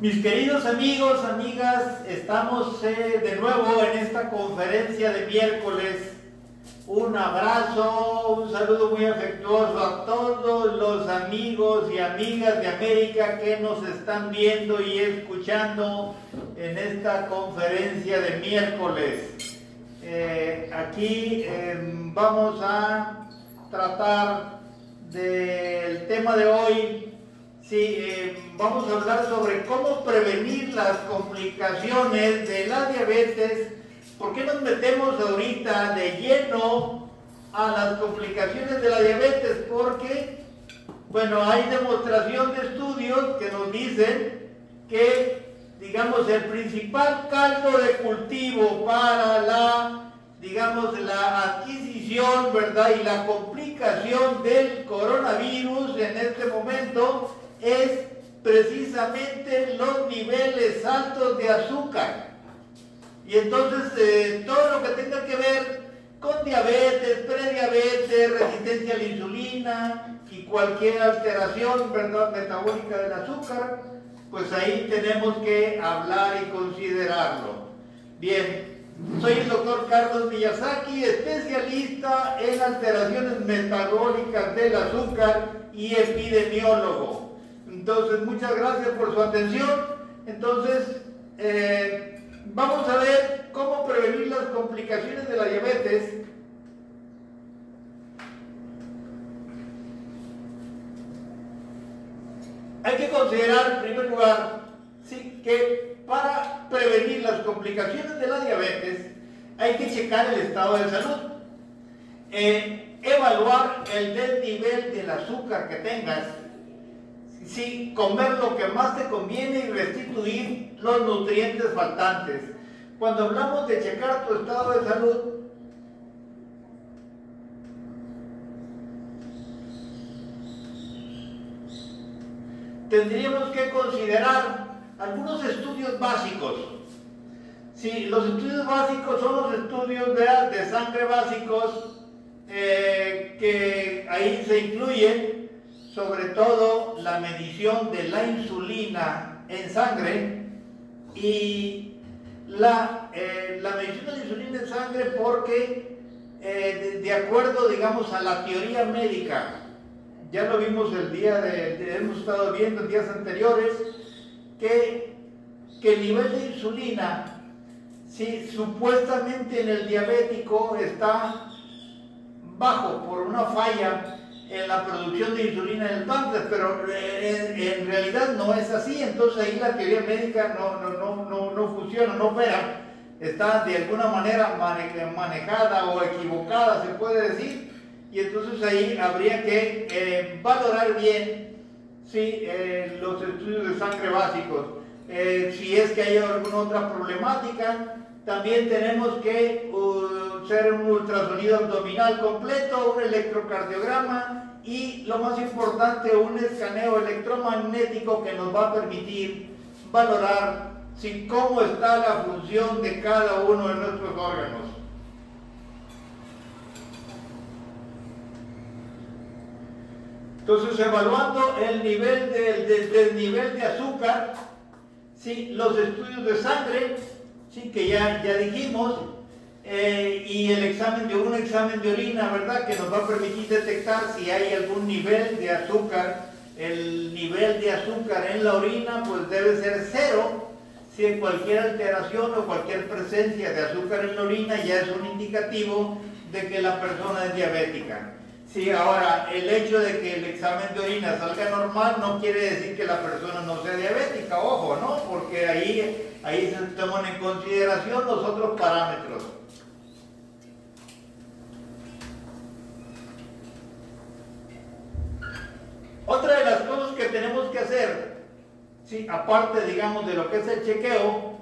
Mis queridos amigos, amigas, estamos eh, de nuevo en esta conferencia de miércoles. Un abrazo, un saludo muy afectuoso a todos los amigos y amigas de América que nos están viendo y escuchando en esta conferencia de miércoles. Eh, aquí em, vamos a tratar del tema de hoy, Sí, eh, vamos a hablar sobre cómo prevenir las complicaciones de la diabetes. ¿Por qué nos metemos ahorita de lleno a las complicaciones de la diabetes? Porque, bueno, hay demostración de estudios que nos dicen que, digamos, el principal caldo de cultivo para la, digamos, la adquisición, ¿verdad? Y la complicación del coronavirus en este momento es precisamente los niveles altos de azúcar. Y entonces eh, todo lo que tenga que ver con diabetes, prediabetes, resistencia a la insulina y cualquier alteración ¿verdad? metabólica del azúcar, pues ahí tenemos que hablar y considerarlo. Bien, soy el doctor Carlos Miyazaki, especialista en alteraciones metabólicas del azúcar y epidemiólogo. Entonces, muchas gracias por su atención. Entonces, eh, vamos a ver cómo prevenir las complicaciones de la diabetes. Hay que considerar, en primer lugar, que para prevenir las complicaciones de la diabetes hay que checar el estado de salud. Eh, evaluar el desnivel del azúcar que tengas sí, comer lo que más te conviene y restituir los nutrientes faltantes. Cuando hablamos de checar tu estado de salud, tendríamos que considerar algunos estudios básicos. Sí, los estudios básicos son los estudios de, sangre básicos eh, que ahí se incluyen sobre todo la medición de la insulina en sangre y la, eh, la medición de la insulina en sangre porque eh, de, acuerdo, digamos, a la teoría médica, ya lo vimos el día de, hemos estado viendo en días anteriores, que, que el nivel de insulina, si supuestamente en el diabético está bajo por una falla en la producción de insulina en el páncreas, pero eh, en, realidad no es así, entonces ahí la teoría médica no, no, no, no, funciona, no opera, está de alguna manera manejada o equivocada, se puede decir, y entonces ahí habría que eh, valorar bien ¿sí? Eh, los estudios de sangre básicos, si es que hay alguna otra problemática, también tenemos que uh, un ultrasonido abdominal completo, un electrocardiograma y lo más importante, un escaneo electromagnético que nos va a permitir valorar cómo está la función de cada uno de nuestros órganos. Entonces, evaluando el nivel de, nivel de azúcar, ¿sí? los estudios de sangre, sí, que ya, ya dijimos, eh, y el examen de un examen de orina, ¿verdad? Que nos va a permitir detectar si hay algún nivel de azúcar. El nivel de azúcar en la orina pues debe ser cero. Si hay cualquier alteración o cualquier presencia de azúcar en la orina ya es un indicativo de que la persona es diabética. Sí, ahora, el hecho de que el examen de orina salga normal no quiere decir que la persona no sea diabética, ojo, ¿no? Porque ahí, ahí se toman en consideración los otros parámetros. Otra de las cosas que tenemos que hacer, ¿sí? aparte, digamos, de lo que es el chequeo,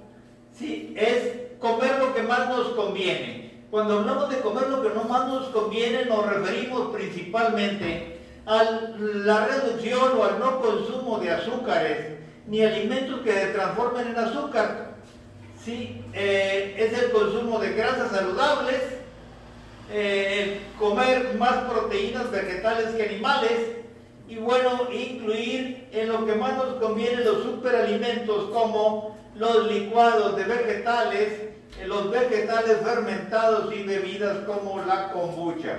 ¿sí? es comer lo que más nos conviene. Cuando hablamos de comer lo que no más nos conviene, nos referimos principalmente a la reducción o al no consumo de azúcares, ni alimentos que se transformen en azúcar. ¿sí? Eh, es el consumo de grasas saludables, eh, comer más proteínas vegetales que animales y bueno, incluir en lo que más nos conviene los superalimentos como los licuados de vegetales, eh, los vegetales fermentados y bebidas como la kombucha.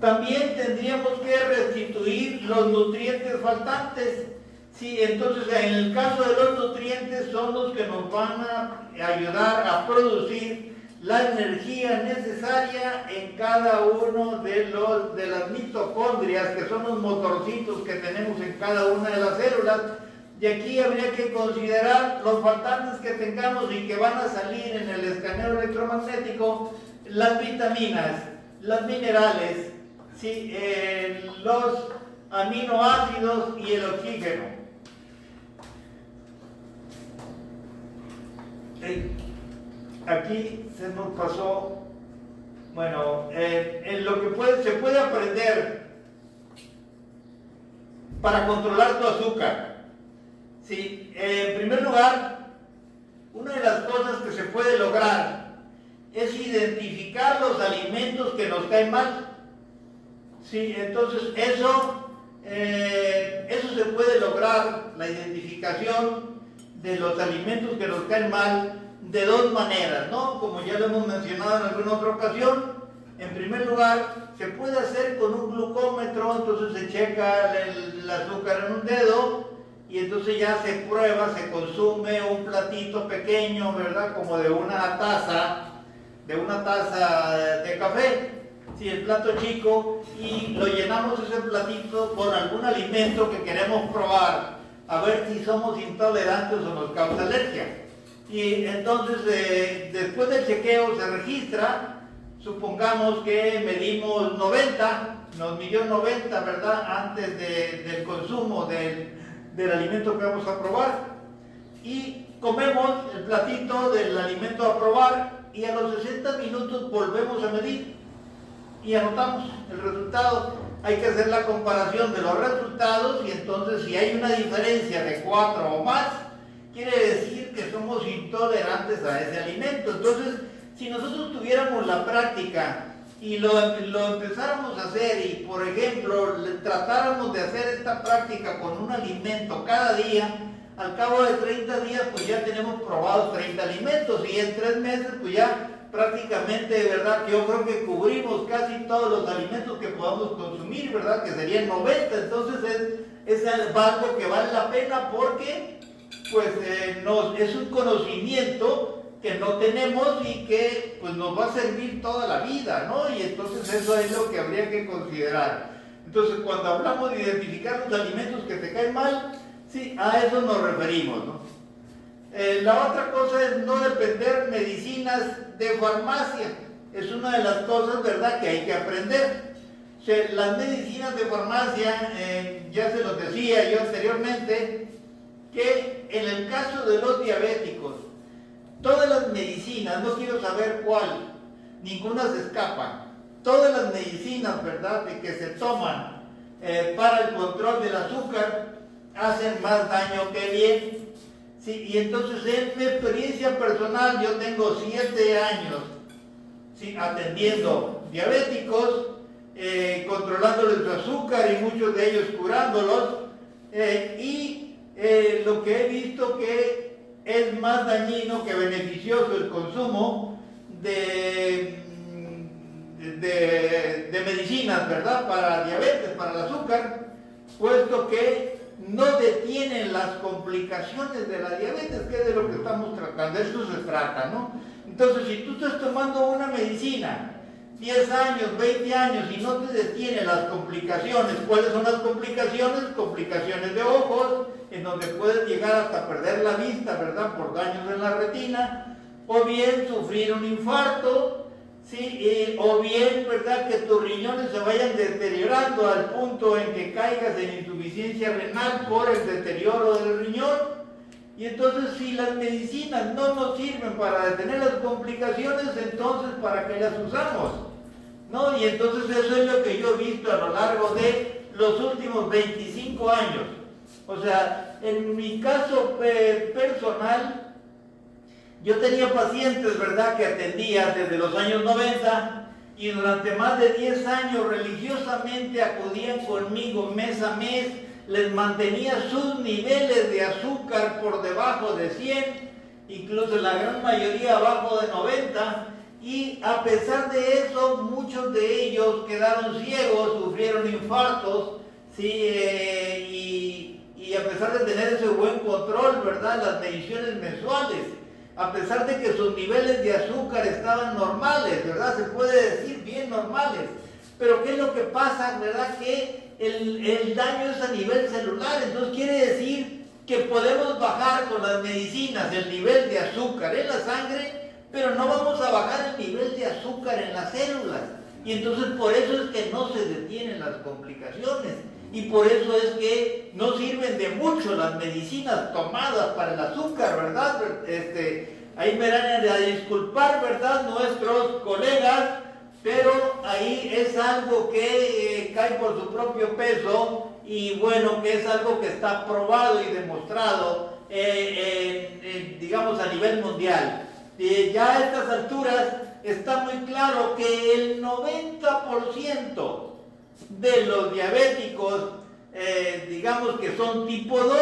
También tendríamos que restituir los nutrientes faltantes. Sí, entonces en el caso de los nutrientes son los que nos van a ayudar a producir la energía necesaria en cada uno de, los, de las mitocondrias, que son los motorcitos que tenemos en cada una de las células. Y aquí habría que considerar los faltantes que tengamos y que van a salir en el escaneo electromagnético, las vitaminas, los minerales. Eh, los aminoácidos y el oxígeno. Aquí se nos pasó, bueno, en lo que se puede aprender para controlar tu azúcar. Sí, en primer lugar, una de las cosas que se puede lograr es identificar los alimentos que nos caen mal. Sí, entonces eso, eh, eso se puede lograr, la identificación de los alimentos que nos caen mal, de dos maneras, ¿no? Como ya lo hemos mencionado en alguna otra ocasión, en primer lugar, se puede hacer con un glucómetro, entonces se checa el, azúcar en un dedo y entonces ya se prueba, se consume un platito pequeño, ¿verdad? Como de una taza, de una taza de café, si el plato chico, y lo llenamos ese platito con algún alimento que queremos probar, a ver si somos intolerantes o nos causa alergia. Y entonces eh, después del chequeo se registra, supongamos que medimos 90, nos midió 90, ¿verdad? Antes del consumo del, del alimento que vamos a probar. Y comemos el platito del alimento a probar y a los 60 minutos volvemos a medir y anotamos el resultado. Hay que hacer la comparación de los resultados y entonces si hay una diferencia de 4 o más, quiere decir que somos intolerantes a ese alimento. Entonces, si nosotros tuviéramos la práctica y lo, lo, empezáramos a hacer y, por ejemplo, tratáramos de hacer esta práctica con un alimento cada día, al cabo de 30 días pues ya tenemos probados 30 alimentos y en 3 meses pues ya prácticamente, ¿verdad? Que yo creo que cubrimos casi todos los alimentos que podamos consumir, ¿verdad? Que serían 90, entonces es, es algo que vale la pena porque pues eh, es un conocimiento que no tenemos y que pues nos va a servir toda la vida, ¿no? Y entonces eso es lo que habría que considerar. Entonces cuando hablamos de identificar los alimentos que te caen mal, sí, a eso nos referimos, ¿no? Eh, la otra cosa es no depender medicinas de farmacia. Es una de las cosas, ¿verdad?, que hay que aprender. las medicinas de farmacia, eh, ya se los decía yo anteriormente, que en el caso de los diabéticos, todas las medicinas, no quiero saber cuál, ninguna se escapa, todas las medicinas, ¿verdad?, que se toman eh, para el control del azúcar, hacen más daño que bien. Y entonces en mi experiencia personal, yo tengo siete años atendiendo diabéticos, eh, controlándoles su azúcar y muchos de ellos curándolos, eh, y eh, lo que he visto que es más dañino que beneficioso el consumo de, mm, de, medicinas, ¿verdad? Para diabetes, para el azúcar, puesto que no detienen las complicaciones de la diabetes, que es de lo que estamos tratando, de eso se trata, ¿no? Entonces, si tú estás tomando una medicina 10 años, 20 años y no te detiene las complicaciones. ¿Cuáles son las complicaciones? Complicaciones de ojos, en donde puedes llegar hasta perder la vista, ¿verdad? Por daños en la retina, o bien sufrir un infarto, ¿sí? o bien, ¿verdad? Que tus riñones se vayan deteriorando al punto en que caigas en insuficiencia renal por el deterioro del riñón. Y entonces si las medicinas no nos sirven para detener las complicaciones, entonces ¿para qué las usamos? ¿No? Y entonces eso es lo que yo he visto a lo largo de los últimos 25 años. O sea, en mi caso personal, yo tenía pacientes, ¿verdad?, que atendía desde los años 90 y durante más de 10 años religiosamente acudían conmigo mes a mes, les mantenía sus niveles de azúcar por debajo de 100, incluso la gran mayoría abajo de 90, y a pesar de eso, muchos de ellos quedaron ciegos, sufrieron infartos, ¿sí? Eh, y, y, a pesar de tener ese buen control, ¿verdad? Las mediciones mensuales, a pesar de que sus niveles de azúcar estaban normales, ¿verdad? Se puede decir bien normales. Pero ¿qué es lo que pasa, verdad? Que el, el daño es a nivel celular, entonces quiere decir que podemos bajar con las medicinas el nivel de azúcar en la sangre pero no vamos a bajar el nivel de azúcar en las células. Y entonces por eso es que no se detienen las complicaciones. Y por eso es que no sirven de mucho las medicinas tomadas para el azúcar, ¿verdad? Este, ahí me van a disculpar, ¿verdad? Nuestros colegas, pero ahí es algo que eh, cae por su propio peso y bueno, que es algo que está probado y demostrado, eh, digamos, a nivel mundial ya a estas alturas está muy claro que el 90% de los diabéticos, eh, digamos que son tipo 2,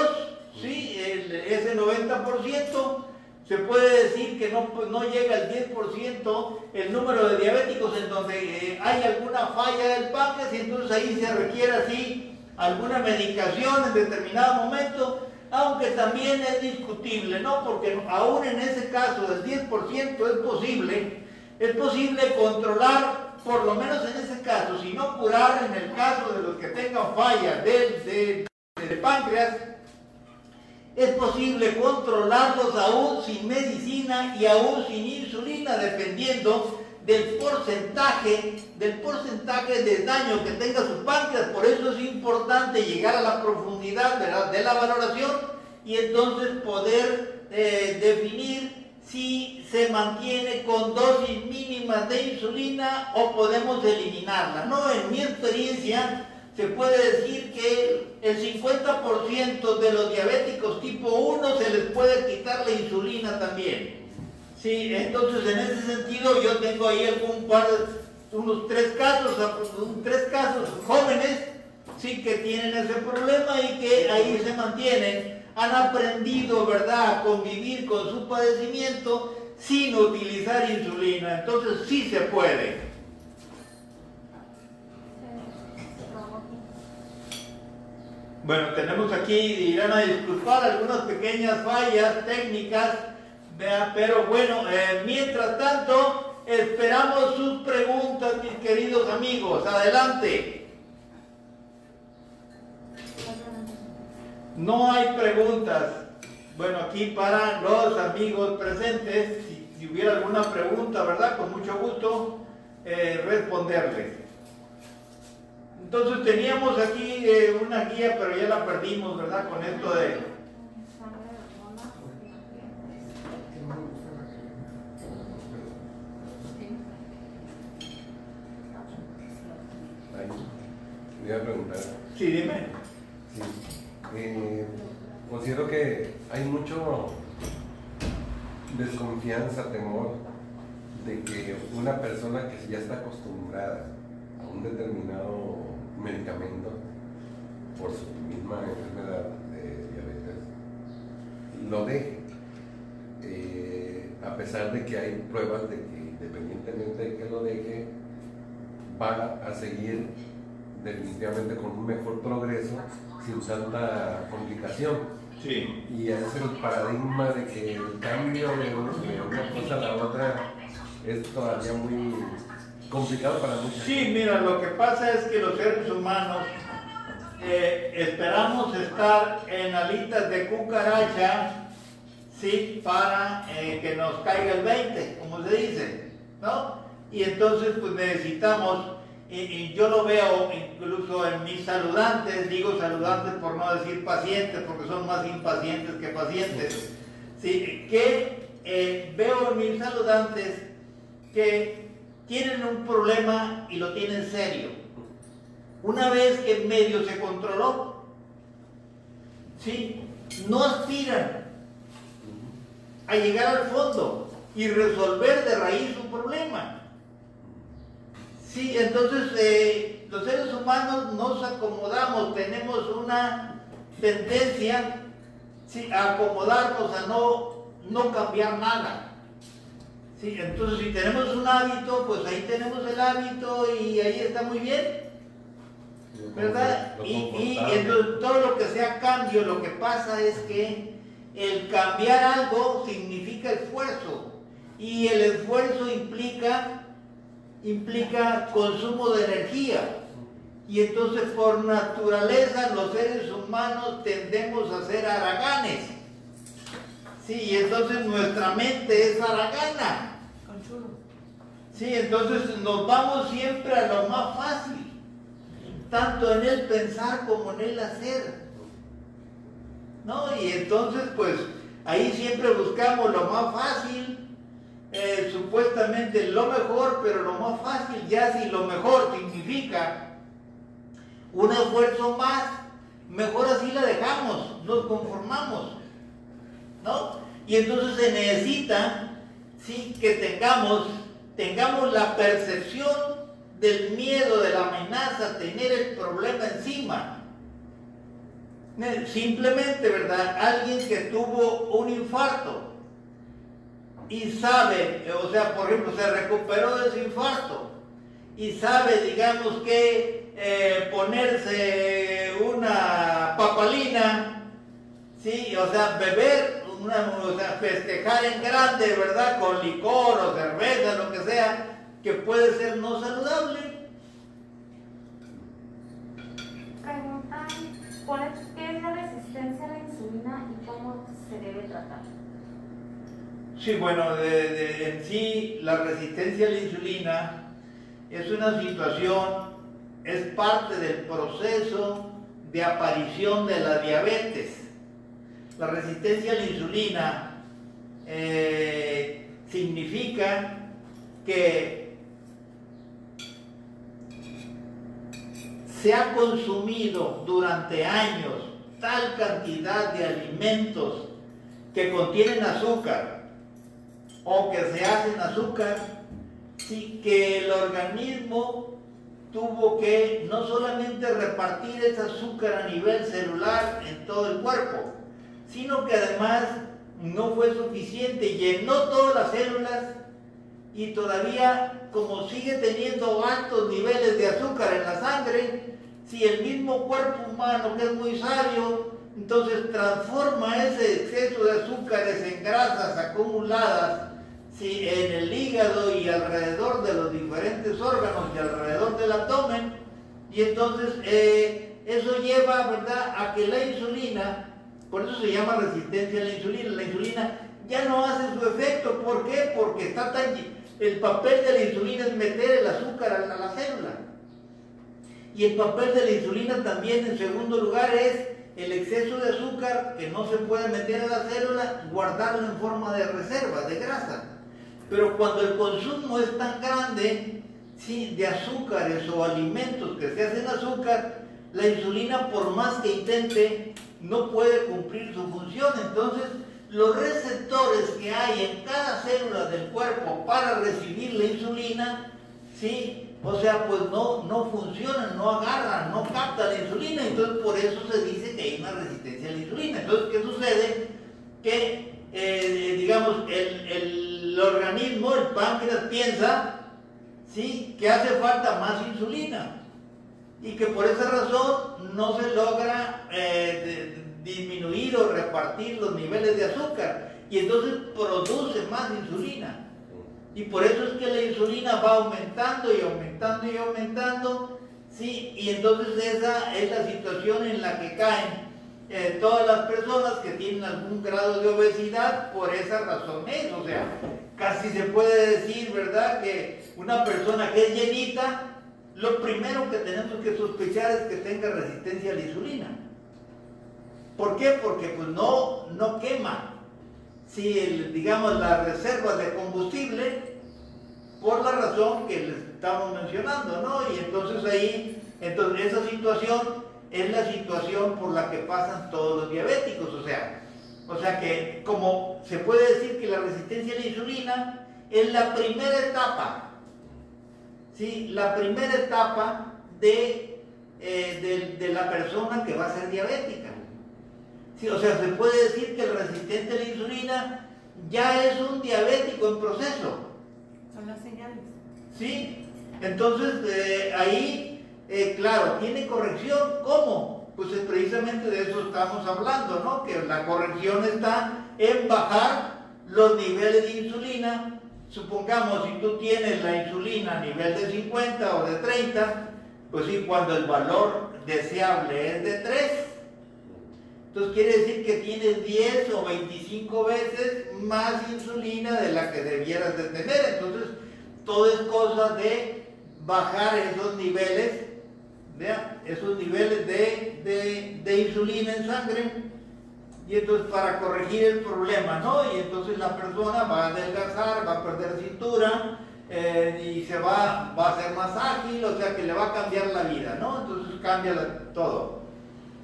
¿sí? ese 90%, se puede decir que no, no llega al 10% el número de diabéticos en donde eh, hay alguna falla del páncreas y entonces ahí se requiere así alguna medicación en determinado momento aunque también es discutible, ¿no? Porque aún en ese caso del 10% es posible, es posible controlar, por lo menos en ese caso, si no curar en el caso de los que tengan falla del, páncreas, es posible controlarlos aún sin medicina y aún sin insulina, dependiendo del porcentaje, del porcentaje de daño que tenga su páncreas. Por eso es importante llegar a la profundidad de la, valoración y entonces poder eh, definir si se mantiene con dosis mínimas de insulina o podemos eliminarla. No, en mi experiencia se puede decir que el 50% de los diabéticos tipo 1 se les puede quitar la insulina también. Sí, entonces en ese sentido yo tengo ahí algún par, unos tres casos, tres casos jóvenes, sí, que tienen ese problema y que ahí se mantienen, han aprendido, ¿verdad?, a convivir con su padecimiento sin utilizar insulina. Entonces sí se puede. Bueno, tenemos aquí, irán a disculpar algunas pequeñas fallas técnicas pero bueno, eh, mientras tanto, esperamos sus preguntas, mis queridos amigos. Adelante. No hay preguntas. Bueno, aquí para los amigos presentes, si, hubiera alguna pregunta, ¿verdad? Con mucho gusto eh, responderles. Entonces teníamos aquí eh, una guía, pero ya la perdimos, ¿verdad? Con esto de a preguntar. Sí, dime. Eh, considero que hay mucho desconfianza, temor de que una persona que ya está acostumbrada a un determinado medicamento por su misma enfermedad de diabetes, lo deje. Eh, a pesar de que hay pruebas de que independientemente de que lo deje, va a seguir definitivamente con un mejor progreso sin tanta complicación. Sí. Y es el paradigma de que el cambio de, una cosa a la otra es todavía muy complicado para muchos. Sí, mira, lo que pasa es que los seres humanos eh, esperamos estar en alitas de cucaracha, sí, para eh, que nos caiga el 20, como se dice, ¿no? Y entonces pues necesitamos yo lo veo incluso en mis saludantes, digo saludantes por no decir pacientes, porque son más impacientes que pacientes, que eh, veo en mis saludantes que tienen un problema y lo tienen serio. Una vez que en medio se controló, ¿sí? no aspiran a llegar al fondo y resolver de raíz su problema Sí, entonces eh, los seres humanos nos acomodamos, tenemos una tendencia a acomodarnos, a no, no cambiar nada. Sí, entonces si tenemos un hábito, pues ahí tenemos el hábito y ahí está muy bien. ¿Verdad? Y, y, entonces todo lo que sea cambio, lo que pasa es que el cambiar algo significa esfuerzo y el esfuerzo implica, implica consumo de energía. Y entonces por naturaleza los seres humanos tendemos a ser haraganes. Sí, y entonces nuestra mente es haragana. Sí, entonces nos vamos siempre a lo más fácil, tanto en el pensar como en el hacer. ¿No? Y entonces, pues, ahí siempre buscamos lo más fácil, eh, supuestamente lo mejor, pero lo más fácil, ya si lo mejor significa un esfuerzo más, mejor así la dejamos, nos conformamos, ¿no? Y entonces se necesita, sí, que tengamos, tengamos la percepción del miedo, de la amenaza, tener el problema encima. Simplemente, ¿verdad? Alguien que tuvo un infarto y sabe, o sea, por ejemplo, se recuperó de ese infarto y sabe, digamos, que eh, ponerse una papalina, ¿sí? O sea, beber, una, o sea, festejar en grande, ¿verdad? Con licor o cerveza, lo que sea, que puede ser no saludable. ¿qué es la resistencia a la insulina y cómo se debe tratar? Sí, bueno, en sí la resistencia a la insulina es una situación, es parte del proceso de aparición de la diabetes. La resistencia a la insulina eh, significa que se ha consumido durante años tal cantidad de alimentos que contienen azúcar o que se hacen azúcar sí que el organismo tuvo que no solamente repartir ese azúcar a nivel celular en todo el cuerpo, sino que además no fue suficiente, llenó todas las células y todavía como sigue teniendo altos niveles de azúcar en la sangre, si el mismo cuerpo humano que es muy sabio, entonces transforma ese exceso de azúcares en grasas acumuladas sí, en el hígado y alrededor de los diferentes órganos y alrededor del abdomen. Y entonces eh, eso lleva, ¿verdad?, a que la insulina, por eso se llama resistencia a la insulina, la insulina ya no hace su efecto. ¿Por qué? Porque está tan... El papel de la insulina es meter el azúcar a la célula. Y el papel de la insulina también, en segundo lugar, es el exceso de azúcar que no se puede meter a la célula, guardarlo en forma de reserva, de grasa. Pero cuando el consumo es tan grande ¿sí? de azúcares o alimentos que se hacen azúcar, la insulina por más que intente no puede cumplir su función. Entonces, los receptores que hay en cada célula del cuerpo para recibir la insulina, ¿sí? O sea, pues no, no funcionan, no agarran, no captan la insulina. Entonces, por eso se dice que hay una resistencia a la insulina. Entonces, ¿qué sucede? Que, eh, digamos, el el organismo, el páncreas, piensa ¿sí? que hace falta más insulina y que por esa razón no se logra eh, disminuir o repartir los niveles de azúcar y entonces produce más insulina. Y por eso es que la insulina va aumentando y aumentando y aumentando, ¿sí? Y entonces esa es la situación en la que caen eh, todas las personas que tienen algún grado de obesidad por esa razón es, o sea, casi se puede decir, ¿verdad?, que una persona que es llenita, lo primero que tenemos que sospechar es que tenga resistencia a la insulina. ¿Por qué? Porque pues no, no quema, si digamos, las reservas de combustible por la razón que les estamos mencionando, ¿no? Y entonces ahí, entonces esa situación es la situación por la que pasan todos los diabéticos, o sea, o sea que como se puede decir que la resistencia a la insulina es la primera etapa, ¿sí? la primera etapa de, eh, de, la persona que va a ser diabética. ¿Sí? O sea, se puede decir que el resistente a la insulina ya es un diabético en proceso. Son las señales. ¿Sí? Entonces, eh, ahí, eh, claro, tiene corrección. ¿Cómo? Pues precisamente de eso estamos hablando, ¿no? Que la corrección está en bajar los niveles de insulina. Supongamos, si tú tienes la insulina a nivel de 50 o de 30, pues sí, cuando el valor deseable es de 3, entonces quiere decir que tienes 10 o 25 veces más insulina de la que debieras de tener. Entonces, todo es cosa de bajar esos niveles, ¿vea? esos niveles de, de insulina en sangre y entonces para corregir el problema, ¿no? Y entonces la persona va a adelgazar, va a perder cintura eh, y se va, va a ser más ágil, o sea que le va a cambiar la vida, ¿no? Entonces cambia todo.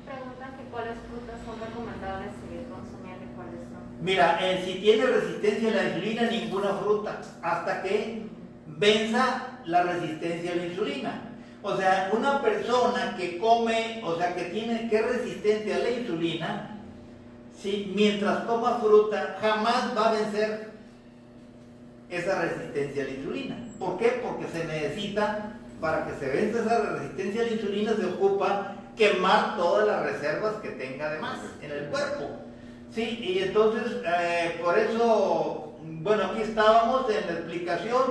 Preguntan que cuáles frutas son recomendables seguir consumiendo y cuáles no. Mira, eh, si tiene resistencia a la insulina, ninguna fruta, hasta que venza la resistencia a la insulina. O sea, una persona que come, o sea, que tiene que es resistente a la insulina, mientras toma fruta, jamás va a vencer esa resistencia a la insulina. ¿Por qué? Porque se necesita, para que se venza esa resistencia a la insulina, se ocupa quemar todas las reservas que tenga de más en el cuerpo. Sí, y entonces, eh, por eso, bueno, aquí estábamos en la explicación,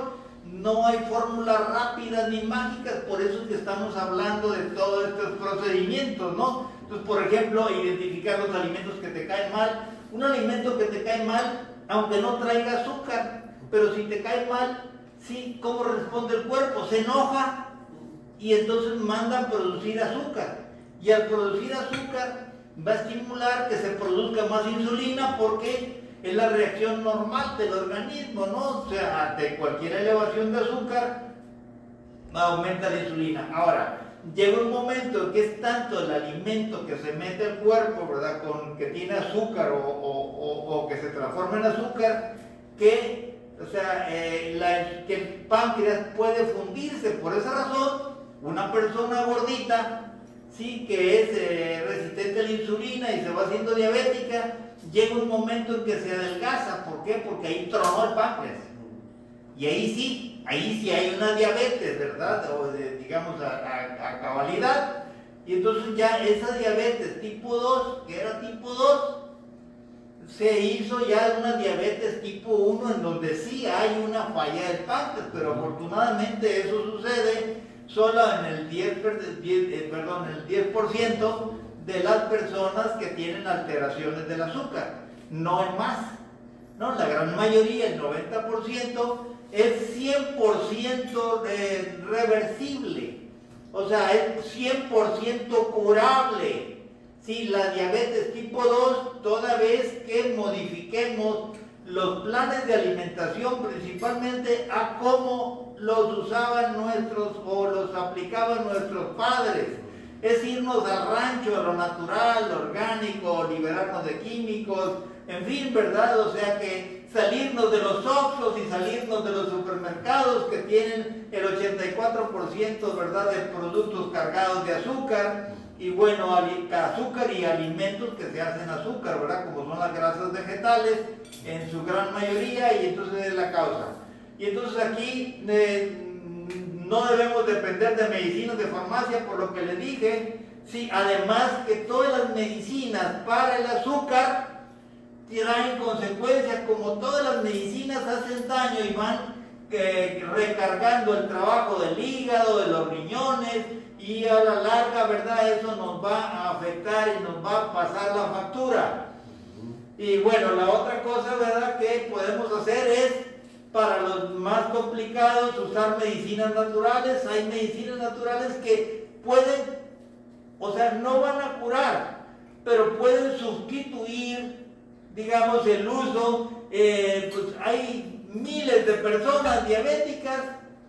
no hay fórmulas rápidas ni mágicas, por eso es que estamos hablando de todos estos procedimientos, ¿no? Entonces, por ejemplo, identificar los alimentos que te caen mal. Un alimento que te cae mal, aunque no traiga azúcar, pero si te cae mal, sí, ¿cómo responde el cuerpo? Se enoja y entonces manda a producir azúcar. Y al producir azúcar va a estimular que se produzca más insulina porque es la reacción normal del organismo, ¿no? O sea, ante cualquier elevación de azúcar, aumenta la insulina. Ahora, llega un momento que es tanto el alimento que se mete al cuerpo, ¿verdad? Que tiene azúcar o, que se transforma en azúcar, que, o sea, eh, que el páncreas puede fundirse. Por esa razón, una persona gordita, sí, que es eh, resistente a la insulina y se va haciendo diabética, llega un momento en que se adelgaza. ¿Por qué? Porque ahí tronó el páncreas. Y ahí sí, ahí sí hay una diabetes, ¿verdad? O digamos a, cabalidad. Y entonces ya esa diabetes tipo 2, que era tipo 2, se hizo ya una diabetes tipo 1 en donde sí hay una falla del páncreas, pero afortunadamente eso sucede solo en el 10, eh, perdón, el 10% de las personas que tienen alteraciones del azúcar, no en más. No, la gran mayoría, el 90%, es 100% reversible, o sea, es 100% curable. Si la diabetes tipo 2, toda vez que modifiquemos los planes de alimentación, principalmente a cómo los usaban nuestros o los aplicaban nuestros padres, es irnos al rancho, a lo natural, lo orgánico, liberarnos de químicos, en fin, ¿verdad? O sea que salirnos de los Oxxos y salirnos de los supermercados que tienen el 84%, ¿verdad?, de productos cargados de azúcar y bueno, azúcar y alimentos que se hacen azúcar, ¿verdad?, como son las grasas vegetales en su gran mayoría y entonces es la causa. Y entonces aquí eh, no debemos depender de medicinas de farmacia, por lo que le dije, sí, además que todas las medicinas para el azúcar traen consecuencias, como todas las medicinas hacen daño y van eh, recargando el trabajo del hígado, de los riñones, y a la larga, ¿verdad? Eso nos va a afectar y nos va a pasar la factura. Y bueno, la otra cosa, ¿verdad?, que podemos hacer es, para los más complicados, usar medicinas naturales. Hay medicinas naturales que pueden, o sea, no van a curar, pero pueden sustituir digamos, el uso, eh, pues hay miles de personas diabéticas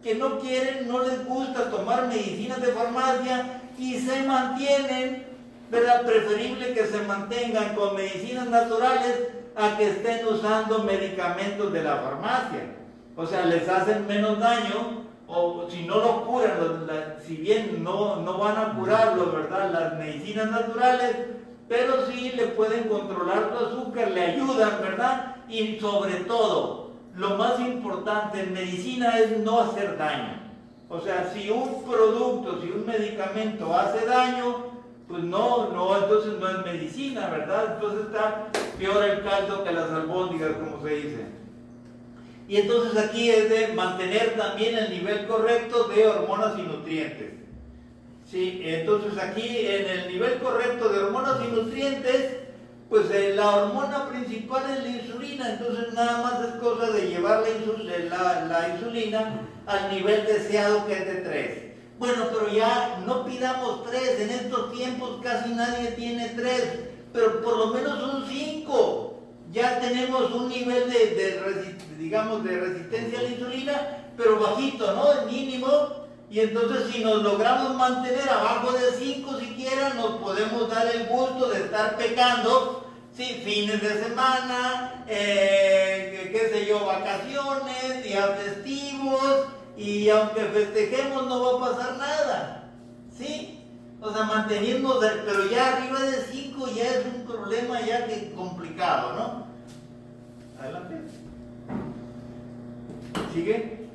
que no quieren, no les gusta tomar medicinas de farmacia y se mantienen, ¿verdad? Preferible que se mantengan con medicinas naturales a que estén usando medicamentos de la farmacia. O sea, les hacen menos daño o si no lo curan, si bien no, no van a curarlo, ¿verdad? Las medicinas naturales, pero sí le pueden controlar tu azúcar, le ayudan, ¿verdad? Y sobre todo, lo más importante en medicina es no hacer daño. O sea, si un producto, si un medicamento hace daño, pues no, no, entonces no es medicina, ¿verdad? Entonces está peor el caldo que las albóndigas, como se dice. Y entonces aquí es de mantener también el nivel correcto de hormonas y nutrientes. Sí, entonces aquí en el nivel correcto de hormonas y nutrientes, pues eh, la hormona principal es la insulina, entonces nada más es cosa de llevar la, la insulina al nivel deseado que es de 3. Bueno, pero ya no pidamos 3, en estos tiempos casi nadie tiene 3, pero por lo menos un 5 ya tenemos un nivel de, digamos, de resistencia a la insulina, pero bajito, ¿no? El mínimo. Y entonces si nos logramos mantener abajo de 5 siquiera, nos podemos dar el gusto de estar pecando, ¿sí? Fines de semana, eh, qué sé yo, vacaciones, días festivos, y aunque festejemos no va a pasar nada, ¿sí? O sea, manteniendo, pero ya arriba de 5 ya es un problema ya que complicado, ¿no? Adelante. ¿Sigue?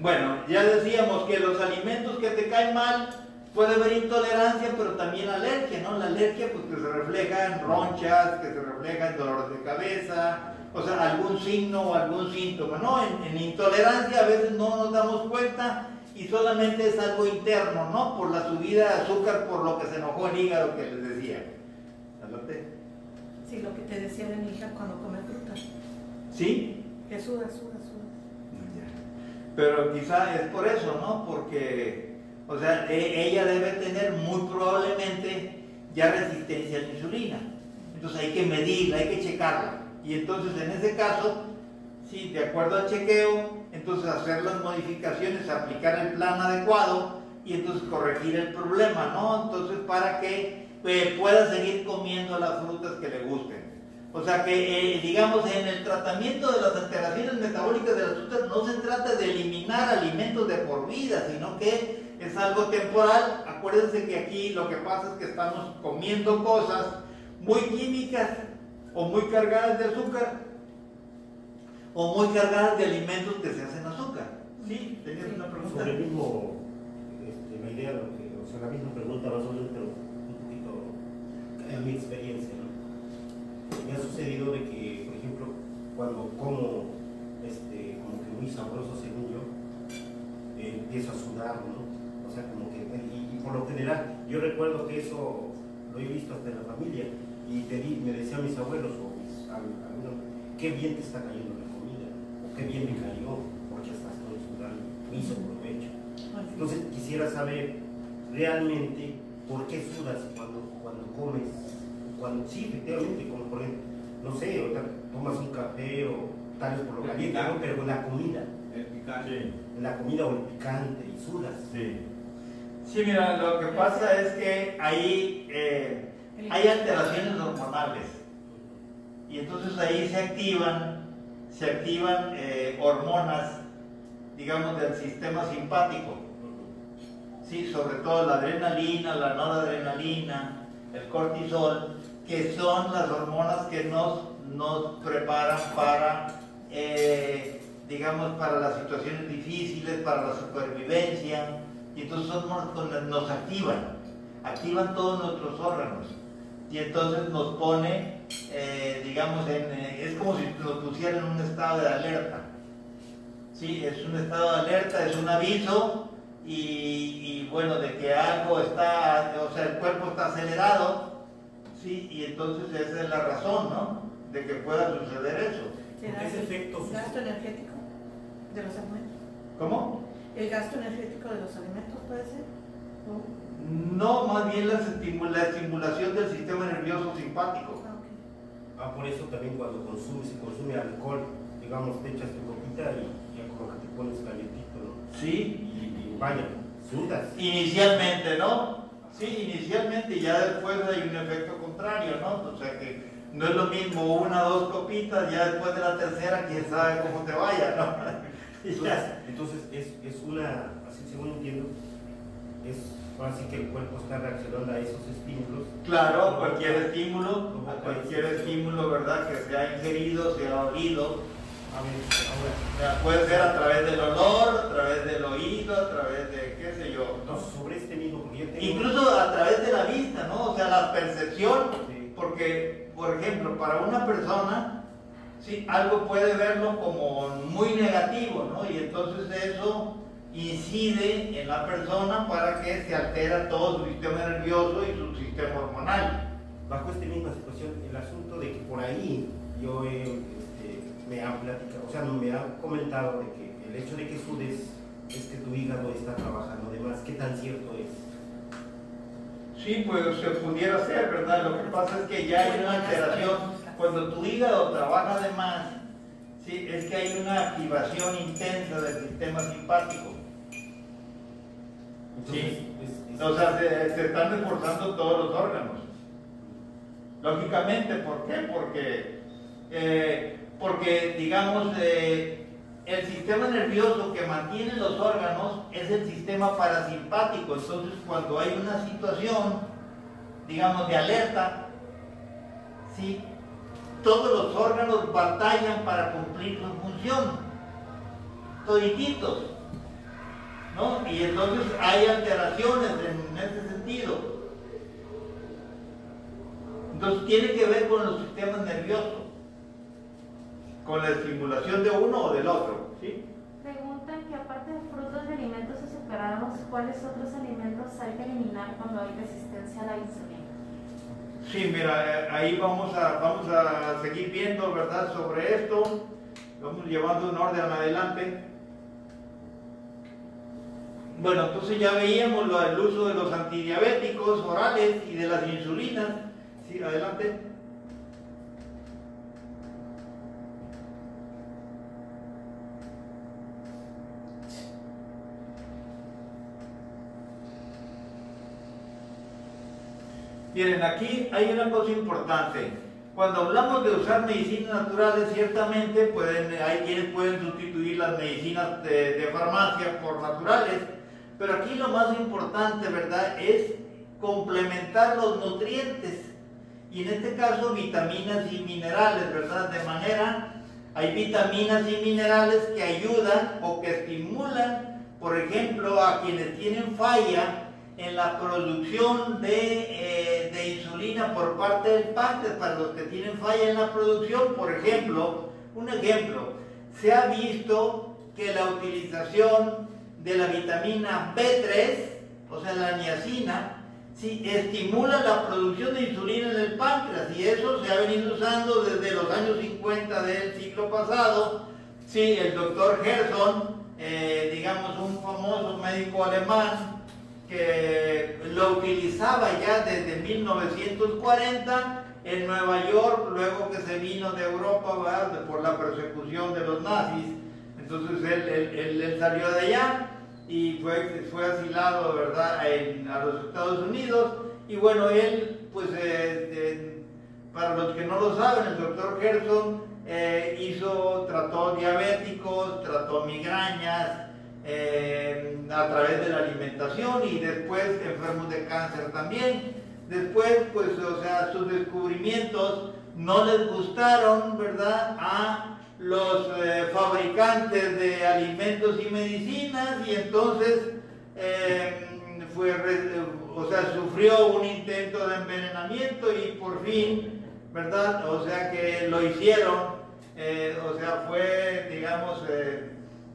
Bueno, ya decíamos que los alimentos que te caen mal puede haber intolerancia, pero también alergia, ¿no? La alergia pues que se refleja en ronchas, que se refleja en dolor de cabeza, o sea, algún signo o algún síntoma, ¿no? En, intolerancia a veces no nos damos cuenta y solamente es algo interno, ¿no? Por la subida de azúcar, por lo que se enojó el hígado que les decía. Sí, lo que te decía de mi hija cuando come fruta. ¿Sí? Que suda, suda, suda. Pero quizá es por eso, ¿no? Porque, o sea, e, ella debe tener muy probablemente ya resistencia a la insulina. Entonces hay que medirla, hay que checarla. Y entonces en ese caso, sí, de acuerdo al chequeo, entonces hacer las modificaciones, aplicar el plan adecuado y entonces corregir el problema, ¿no? Entonces para que eh, pueda seguir comiendo las frutas que le gusten. O sea que, eh, digamos, en el tratamiento de las alteraciones metabólicas de las frutas no se trata de eliminar alimentos de por vida, sino que es algo temporal. Acuérdense que aquí lo que pasa es que estamos comiendo cosas muy químicas o muy cargadas de azúcar o muy cargadas de alimentos que se hacen azúcar. ¿Sí? ¿Tenías una pregunta? Sobre el mismo, este, la idea, o sea, la misma pregunta pero un poquito en mi experiencia, ¿no? Me ha sucedido de que, por ejemplo, cuando como este, como que muy sabroso según yo, eh, empiezo a sudar, ¿no? O sea, como que, y, y por lo general, yo recuerdo que eso lo he visto hasta en la familia, abuelos o mis alumnos, qué bien te está cayendo la comida, o qué bien me cayó, porque estás todo sudando, me hizo provecho. Entonces quisiera saber realmente por qué sudas cuando, cuando comes, cuando sí, efectivamente, como por ejemplo, no sé, o tomas un café o tal vez por lo caliente, ¿no? pero la comida. El picante. La comida o el picante y sudas. Sí. Sí, mira, lo que pasa es que ahí eh, hay alteraciones hormonales. Y entonces ahí se activan, se activan eh, hormonas, digamos, del sistema simpático. Sí, sobre todo la adrenalina, la noradrenalina, el cortisol, que son las hormonas que nos, nos preparan para, eh, digamos, para las situaciones difíciles, para la supervivencia. Y entonces son hormonas nos activan, activan todos nuestros órganos y entonces nos pone, eh, digamos, en, eh, es como si nos pusieran en un estado de alerta. Sí, es un estado de alerta, es un aviso y, bueno, de que algo está, o sea, el cuerpo está acelerado, sí, y entonces esa es la razón, ¿no? De que pueda suceder eso. ¿Ese efecto? ¿El gasto energético de los alimentos? ¿Cómo? ¿El gasto energético de los alimentos puede ser? No, más bien la, estimulación del sistema nervioso simpático. Ah, por eso también cuando consume, se consume alcohol, digamos, te echas tu copita y ya como que te pones calientito, ¿no? Sí. Y, vaya, sudas. Inicialmente, ¿no? Sí, inicialmente, ya después hay un efecto contrario, ¿no? O sea que no es lo mismo una o dos copitas, ya después de la tercera, quién sabe cómo te vaya, ¿no? Y Entonces, es, es una, así según entiendo, es así que el cuerpo está reaccionando a esos estímulos. Claro, cualquier estímulo, Como cualquier Que sea ingerido, sea oído, A ver, ahora, o sea, puede ser a través del olor, a través del oído, a través de qué sé yo, ¿no? entonces, sobre este mismo. Incluso a través de la vista, ¿no? O sea, la percepción, Sí. porque, por ejemplo, para una persona, sí, algo puede verlo como muy negativo, ¿no? Y entonces eso incide en la persona para que se altera todo su sistema nervioso y su sistema hormonal. Bajo esta misma situación, el asunto de que por ahí yo he, este, me han platicado, o sea, no me han comentado de que el hecho de que sudes es que tu hígado está trabajando de más. ¿Qué tan cierto es? Sí, pues se pudiera ser, ¿verdad? Lo que pasa es que ya hay una alteración. Cuando tu hígado trabaja de más, sí, es que hay una activación intensa del sistema simpático. Entonces, Sí. es- es- O sea, se, se están reforzando todos los órganos. Lógicamente, ¿por qué? Porque, eh, porque digamos, eh, el sistema nervioso que mantiene los órganos es el sistema parasimpático. Entonces, cuando hay una situación, digamos, de alerta, ¿sí? todos los órganos batallan para cumplir su función. Todititos. ¿no? Y entonces hay alteraciones en ese sentido. Entonces tiene que ver con los sistemas nerviosos, con la estimulación de uno o del otro, ¿sí? Preguntan que aparte de frutos y alimentos azucarados, ¿cuáles otros alimentos hay que eliminar cuando hay resistencia a la insulina? Sí, mira, eh, ahí vamos a, vamos a seguir viendo, ¿verdad?, sobre esto. Vamos llevando un orden adelante. Bueno, entonces ya veíamos lo- el uso de los antidiabéticos orales y de las insulinas. Sí, adelante. Miren, aquí hay una cosa importante. Cuando hablamos de usar medicinas naturales, ciertamente pueden, hay quienes pueden sustituir las medicinas de, farmacia por naturales, pero aquí lo más importante, ¿verdad?, es complementar los nutrientes y en este caso vitaminas y minerales, ¿verdad? De manera, hay vitaminas y minerales que ayudan o que estimulan, por ejemplo, a quienes tienen falla en la producción de, eh, de insulina por parte del páncreas, para los que tienen falla en la producción, por ejemplo, un ejemplo, se ha visto que la utilización de la vitamina B3, o sea, la niacina, sí, estimula la producción de insulina en el páncreas y eso se ha venido usando desde los años 50 del siglo pasado. Sí, el doctor Gerson, eh, digamos un famoso médico alemán, que lo utilizaba ya desde 1940 en Nueva York, luego que se vino de Europa por la persecución de los nazis. Entonces él- él salió de allá y fue, fue asilado ¿verdad? A los Estados Unidos. Y bueno, él, pues, eh, eh, para los que no lo saben, el doctor Gerson eh, hizo, trató diabéticos, trató migrañas, a través de la alimentación y después enfermos de cáncer también. Después, pues, o sea, sus descubrimientos no les gustaron, ¿verdad? A los eh, fabricantes de alimentos y medicinas y entonces eh, fue, o sea, sufrió un intento de envenenamiento y por fin, ¿verdad? O sea que lo hicieron, eh, o sea, fue, digamos, eh,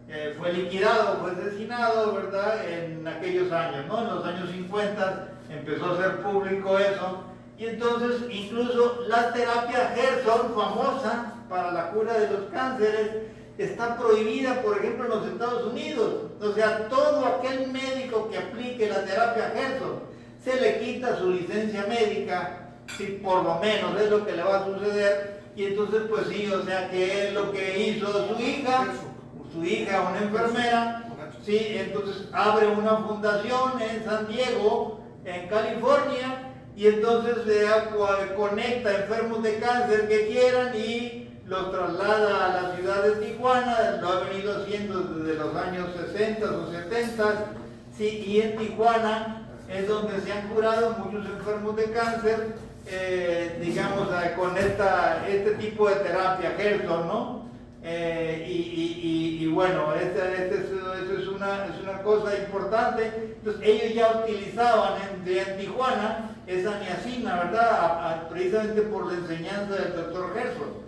eh, fue liquidado, fue asesinado, ¿verdad? En aquellos años, ¿no? En los años 50 empezó a ser público eso. Y entonces incluso la terapia Gerson, famosa para la cura de los cánceres, está prohibida, por ejemplo, en los Estados Unidos. O sea, todo aquel médico que aplique la terapia Gerson se le quita su licencia médica, si por lo menos es lo que le va a suceder. Y entonces, pues sí, o sea, que es lo que hizo su hija, su hija, una enfermera, sí, entonces abre una fundación en San Diego, en California, y entonces se conecta enfermos de cáncer que quieran y los traslada a la ciudad de Tijuana, lo ha venido haciendo desde los años 60 o 70, sí, y en Tijuana es donde se han curado muchos enfermos de cáncer, eh, digamos, eh, con esta, este tipo de terapia, Gerson, ¿no? Eh, y, bueno, esta, es, una, es una cosa importante. Entonces, ellos ya utilizaban en, en Tijuana esa niacina, ¿verdad? precisamente por la enseñanza del doctor Gerson.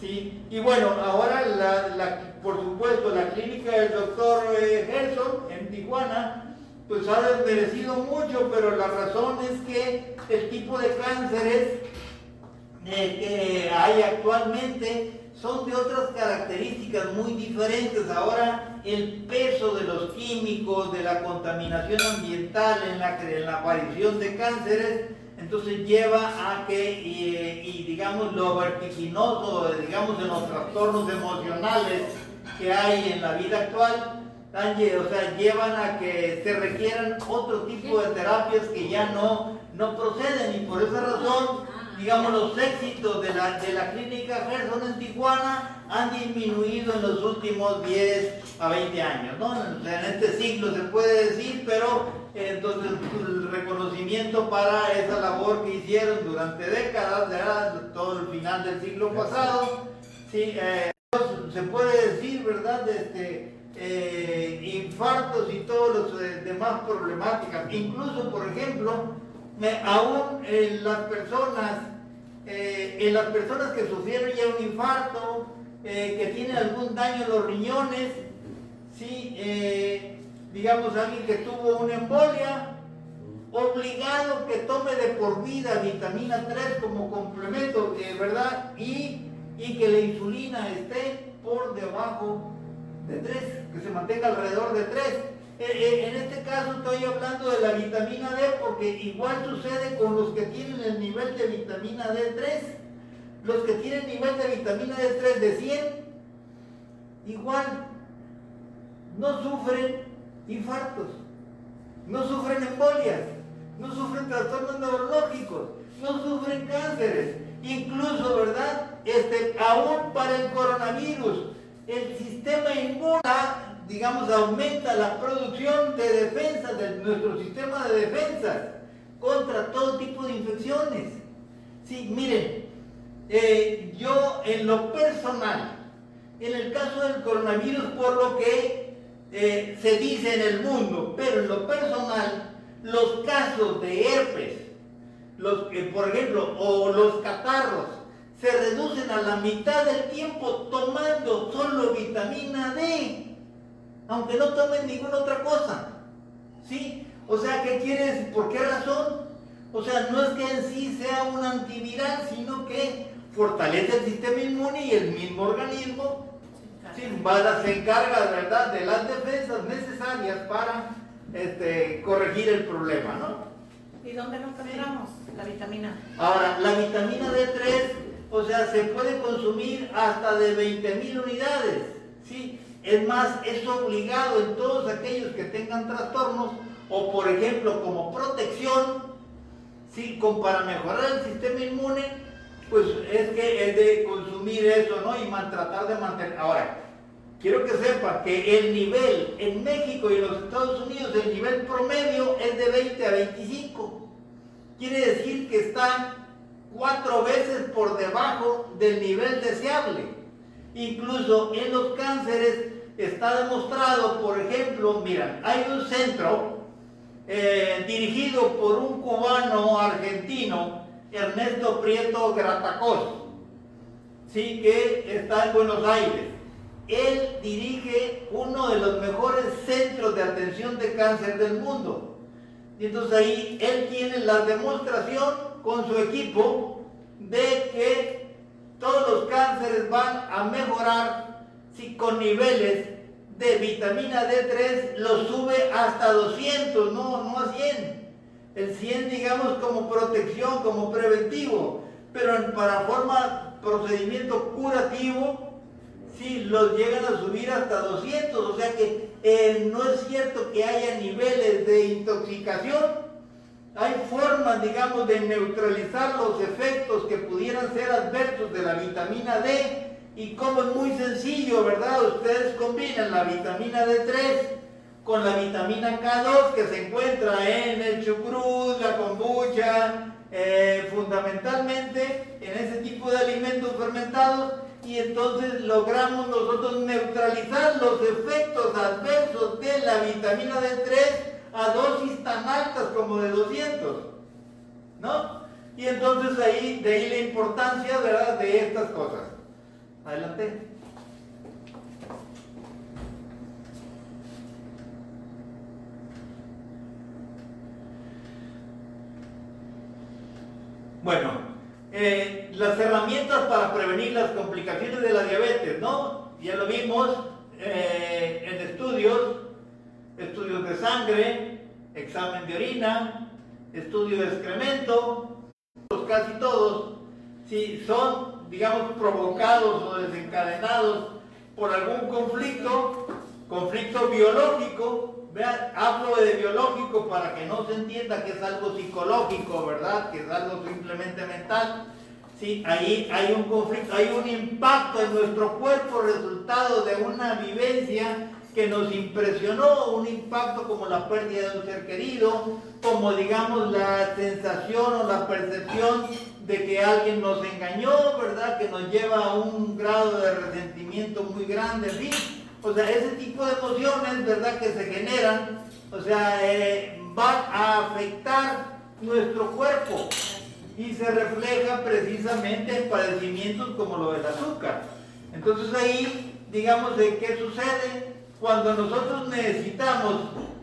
Sí, y bueno, ahora, la, por supuesto, la clínica del doctor eh, Gerson en Tijuana, pues ha desmerecido mucho, pero la razón es que el tipo de cánceres eh, que hay actualmente son de otras características muy diferentes. Ahora el peso de los químicos, de la contaminación ambiental en la, en la aparición de cánceres, entonces lleva a que, y, digamos, lo vertiginoso, digamos, de los trastornos emocionales que hay en la vida actual, o sea, llevan a que se requieran otro tipo de terapias que ya no, no proceden y por esa razón, digamos, los éxitos de la, de la clínica Gerson en Tijuana han disminuido en los últimos 10 a 20 años, ¿no? En este siglo se puede decir, pero entonces, el reconocimiento para esa labor que hicieron durante décadas, de todo el final del siglo pasado, sí, eh, se puede decir, ¿verdad? Este, eh, infartos y todas las eh, demás problemáticas. Incluso, por ejemplo, aún en las personas, en las personas que sufrieron ya un infarto, que tienen algún daño en los riñones, sí, digamos, alguien que tuvo una embolia, obligado que tome de por vida vitamina 3 como complemento, eh, ¿verdad? Y, y que la insulina esté por debajo de 3, que se mantenga alrededor de 3. Eh, eh, en este caso estoy hablando de la vitamina D porque igual sucede con los que tienen el nivel de vitamina D3. Los que tienen nivel de vitamina D3 de 100, igual no sufren infartos, no sufren embolias, no sufren trastornos neurológicos, no sufren cánceres, incluso, ¿verdad? Este, aún para el coronavirus, el sistema inmune, digamos, aumenta la producción de defensa de nuestro sistema de defensa contra todo tipo de infecciones. Sí, miren, eh, yo en lo personal, en el caso del coronavirus, por lo que eh, se dice en el mundo, pero en lo personal, los casos de herpes, los, por ejemplo, o los catarros, se reducen a la mitad del tiempo tomando solo vitamina D, aunque no tomen ninguna otra cosa. ¿Sí? O sea, ¿qué quieres? ¿Por qué razón? O sea, no es que en sí sea un antiviral, sino que fortalece el sistema inmune y el mismo organismo Sí, se encarga, ¿verdad?, de las defensas necesarias para este, corregir el problema, ¿no? ¿Y dónde lo encontramos la vitamina? Ahora, la vitamina D3, o sea, se puede consumir hasta de 20.000 unidades, ¿sí? Es más, es obligado en todos aquellos que tengan trastornos o, por ejemplo, como protección, ¿sí? Como para mejorar el sistema inmune, pues es que es de consumir eso, ¿no? Y tratar de mantener. Ahora, quiero que sepa que el nivel en México y en los Estados Unidos, el nivel promedio es de 20 a 25. Quiere decir que está cuatro veces por debajo del nivel deseable. Incluso en los cánceres está demostrado, por ejemplo, mira, hay un centro eh, dirigido por un cubano argentino, Ernesto Prieto Gratacos, ¿sí? que está en Buenos Aires él dirige uno de los mejores centros de atención de cáncer del mundo. Y entonces ahí él tiene la demostración con su equipo de que todos los cánceres van a mejorar si con niveles de vitamina D3 lo sube hasta 200, no, no a 100. El 100 digamos como protección, como preventivo, pero para forma procedimiento curativo sí, los llegan a subir hasta 200, o sea que eh, no es cierto que haya niveles de intoxicación. Hay formas, digamos, de neutralizar los efectos que pudieran ser adversos de la vitamina D y como es muy sencillo, ¿verdad? Ustedes combinan la vitamina D3 con la vitamina K2 que se encuentra en el chucrut, la kombucha, eh, fundamentalmente en ese tipo de alimentos fermentados y entonces logramos nosotros neutralizar los efectos adversos de la vitamina D3 a dosis tan altas como de 200, ¿no? Y entonces ahí, de ahí la importancia, ¿verdad?, de estas cosas. Adelante. Bueno, eh, las herramientas para prevenir las complicaciones de la diabetes, ¿no? Ya lo vimos eh, en estudios, estudios de sangre, examen de orina, estudio de excremento, casi todos, si son, digamos, provocados o desencadenados por algún conflicto, conflicto biológico, hablo de biológico para que no se entienda que es algo psicológico, ¿verdad? Que es algo simplemente mental. Sí, ahí hay un conflicto, hay un impacto en nuestro cuerpo resultado de una vivencia que nos impresionó, un impacto como la pérdida de un ser querido, como digamos la sensación o la percepción de que alguien nos engañó, ¿verdad? Que nos lleva a un grado de resentimiento muy grande, fin. O sea, ese tipo de emociones, ¿verdad? Que se generan, o sea, eh, van a afectar nuestro cuerpo y se refleja precisamente en padecimientos como lo del azúcar. Entonces ahí, digamos, ¿de qué sucede? cuando nosotros necesitamos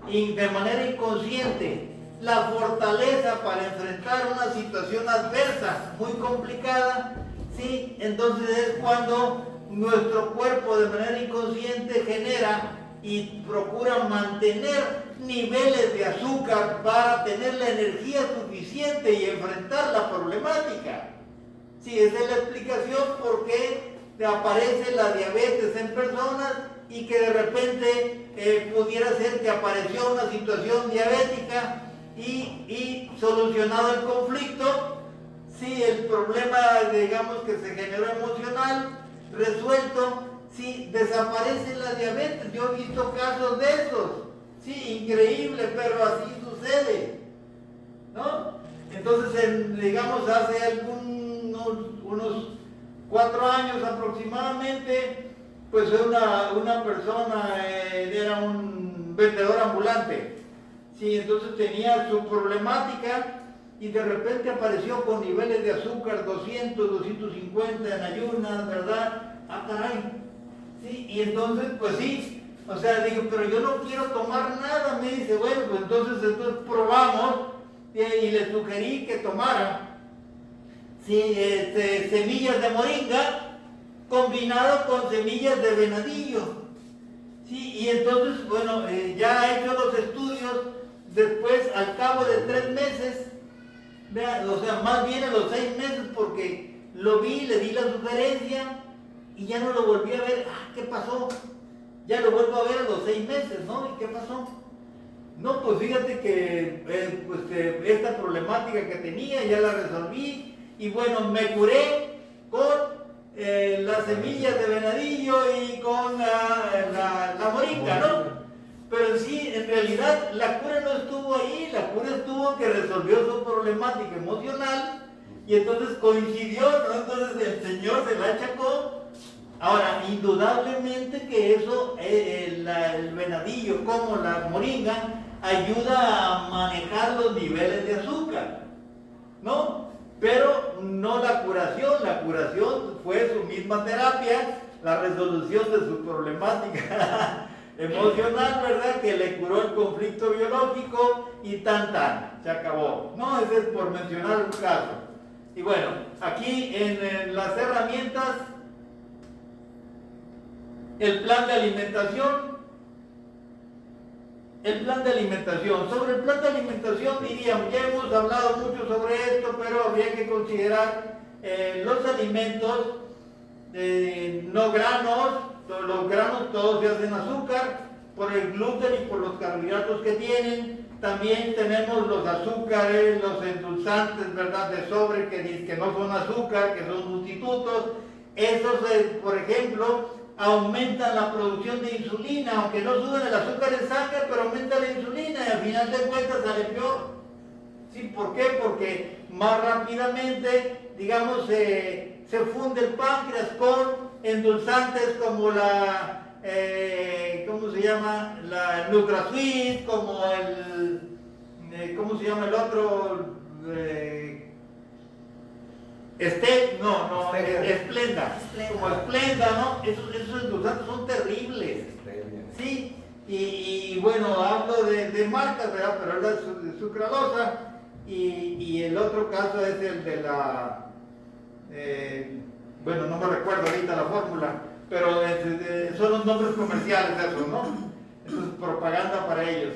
de manera inconsciente la fortaleza para enfrentar una situación adversa muy complicada, ¿sí? entonces es cuando nuestro cuerpo de manera inconsciente genera y procura mantener niveles de azúcar para tener la energía suficiente y enfrentar la problemática. Sí, esa es la explicación por qué aparece la diabetes en personas y que de repente eh, pudiera ser que apareció una situación diabética y, solucionado el conflicto, si el problema, digamos, que se generó emocional, resuelto, si desaparece la diabetes. Yo he visto casos de esos. Sí, increíble, pero así sucede. ¿No? Entonces, digamos, hace algunos unos cuatro años aproximadamente, pues una, una persona eh, era un vendedor ambulante. Sí, entonces tenía su problemática y de repente apareció con niveles de azúcar 200, 250 en ayunas, ¿verdad? Ah, caray. Sí, y entonces, pues sí, o sea, digo, pero yo no quiero tomar nada. Me dice, bueno, pues entonces, entonces probamos y, le sugerí que tomara este, semillas de moringa combinado con semillas de venadillo. Sí, y entonces, bueno, eh, ya he hecho los estudios, después al cabo de tres meses, o sea, más bien a los seis meses, porque lo vi, le di la sugerencia y ya no lo volví a ver. Ah, ¿qué pasó? Ya lo vuelvo a ver a los seis meses, ¿no? ¿Y qué pasó? No, pues fíjate que eh, pues, esta problemática que tenía ya la resolví y bueno, me curé con eh, las semillas de venadillo y con la, la, moringa, ¿no? Pero sí, en realidad la cura no estuvo ahí, la cura estuvo que resolvió su problemática emocional y entonces coincidió, ¿no? Entonces el Señor se la achacó. Ahora, indudablemente que eso, eh, el, el venadillo como la moringa, ayuda a manejar los niveles de azúcar, ¿no? pero no la curación, la curación fue su misma terapia, la resolución de su problemática emocional, ¿verdad? Que le curó el conflicto biológico y tan tan, se acabó. No, ese es por mencionar un caso. Y bueno, aquí en las herramientas, el plan de alimentación el plan de alimentación. Sobre el plan de alimentación diríamos, ya hemos hablado mucho sobre esto, pero habría que considerar eh, los alimentos eh, no granos, los granos todos se hacen azúcar, por el gluten y por los carbohidratos que tienen. También tenemos los azúcares, los endulzantes, ¿verdad? De sobre que, que no son azúcar, que son sustitutos. Esos, eh, por ejemplo, aumentan la producción de insulina, aunque no suben el azúcar en sangre, pero aumenta la insulina y al final de cuentas sale peor. ¿Sí? ¿Por qué? Porque más rápidamente, digamos, se funde el páncreas con endulzantes como la, eh, ¿cómo se llama? La NutraSweet, como el, eh, ¿cómo se llama el otro? este, no, no, Esplenda, como Esplenda, ¿no? Esos, esos endulzantes son terribles. Sí, y, bueno, hablo de, de, marcas, ¿verdad? Pero es la sucralosa. Y, y, el otro caso es el de la, eh, bueno, no me recuerdo ahorita la fórmula, pero son los nombres comerciales de eso, ¿no? Eso es propaganda para ellos.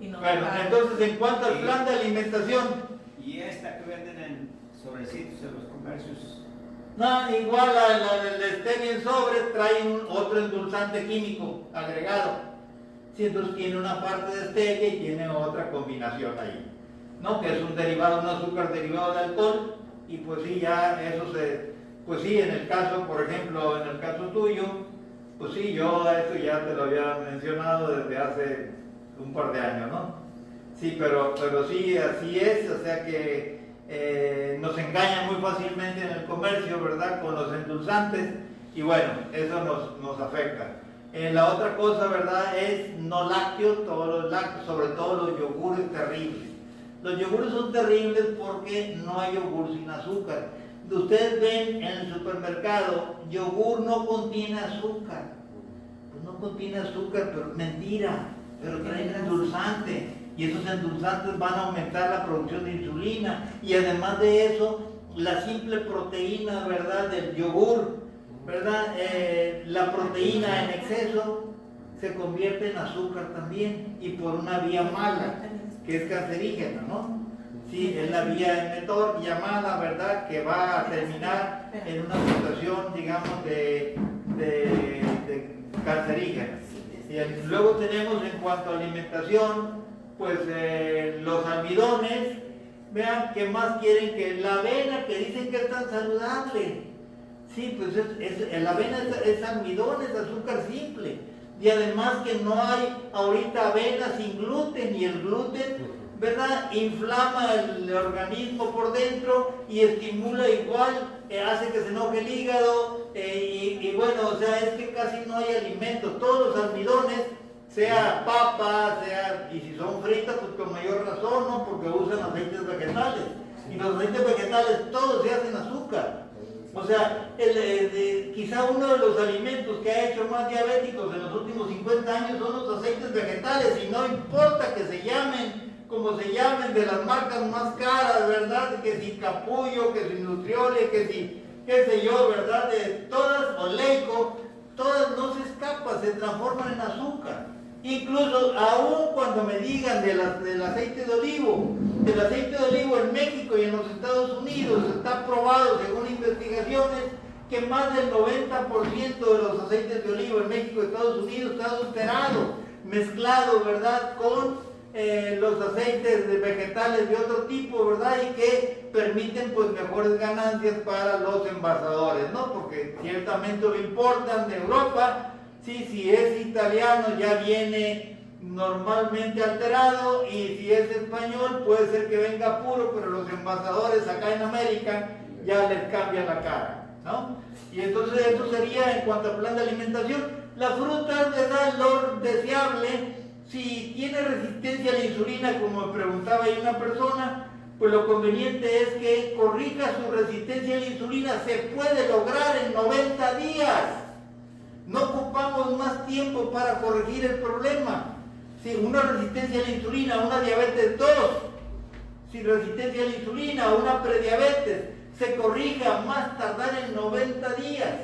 bueno, entonces en cuanto al plan de alimentación. ¿Y esta que venden en sobrecitos en los comercios? No, igual a la del stevia en sobre trae otro endulzante químico agregado. Sí, entonces tiene una parte de stevia y tiene otra combinación ahí. ¿No? Que es un derivado, un azúcar derivado de alcohol. Y pues sí, ya eso se, pues sí, en el caso, por ejemplo, en el caso tuyo, pues sí, yo eso ya te lo había mencionado desde hace un par de años, ¿no? Sí, pero, pero sí, así es, o sea que eh, nos engañan muy fácilmente en el comercio, ¿verdad? Con los endulzantes y bueno, eso nos, nos afecta. Eh, la otra cosa, ¿verdad? Es no lácteos, todos los lácteos, sobre todo los yogures terribles. Los yogures son terribles porque no hay yogur sin azúcar ustedes ven en el supermercado, yogur no contiene azúcar. Pues no contiene azúcar, pero mentira, pero tiene endulzante. Y esos endulzantes van a aumentar la producción de insulina. Y además de eso, la simple proteína, ¿verdad?, del yogur, ¿verdad? Eh, la proteína en exceso se convierte en azúcar también y por una vía mala, que es cancerígena, ¿no? Sí, es la vía emetor llamada, ¿verdad?, que va a terminar en una situación, digamos, de, de, cancerígena. Y luego tenemos en cuanto a alimentación, pues eh, los almidones, vean que más quieren que la avena, que dicen que es tan saludable. Sí, pues es, la avena es, es almidón, es azúcar simple. Y además que no hay ahorita avena sin gluten y el gluten ¿verdad? Inflama el organismo por dentro y estimula igual, eh, hace que se enoje el hígado eh, y, bueno, o sea, es que casi no hay alimento. Todos los almidones, sea papa, sea, y si son fritas, pues con mayor razón, ¿no? Porque usan aceites vegetales. Y los aceites vegetales todos se hacen azúcar. O sea, el, quizá uno de los alimentos que ha hecho más diabéticos en los últimos 50 años son los aceites vegetales y no importa que se llamen como se llamen, de las marcas más caras, ¿verdad? Que si Capullo, que si Nutriole, que si, qué sé yo, ¿verdad? De todas, o Leico, todas no se escapan, se transforman en azúcar. Incluso aún cuando me digan de del aceite de olivo, del aceite de olivo en México y en los Estados Unidos está probado según investigaciones que más del 90% de los aceites de olivo en México y Estados Unidos está adulterado, mezclado, ¿verdad? Con eh, los aceites de vegetales de otro tipo, ¿verdad? Y que permiten pues mejores ganancias para los envasadores, ¿no? Porque ciertamente lo importan de Europa, sí, si es italiano ya viene normalmente alterado y si es español puede ser que venga puro, pero los envasadores acá en América ya les cambian la cara, ¿no? Y entonces eso sería en cuanto al plan de alimentación. La fruta les da olor deseable, si tiene resistencia a la insulina, como me preguntaba ahí una persona, pues lo conveniente es que corrija su resistencia a la insulina. Se puede lograr en 90 días. No ocupamos más tiempo para corregir el problema. Si una resistencia a la insulina, una diabetes 2, si resistencia a la insulina, una prediabetes, se corrija más tardar en 90 días.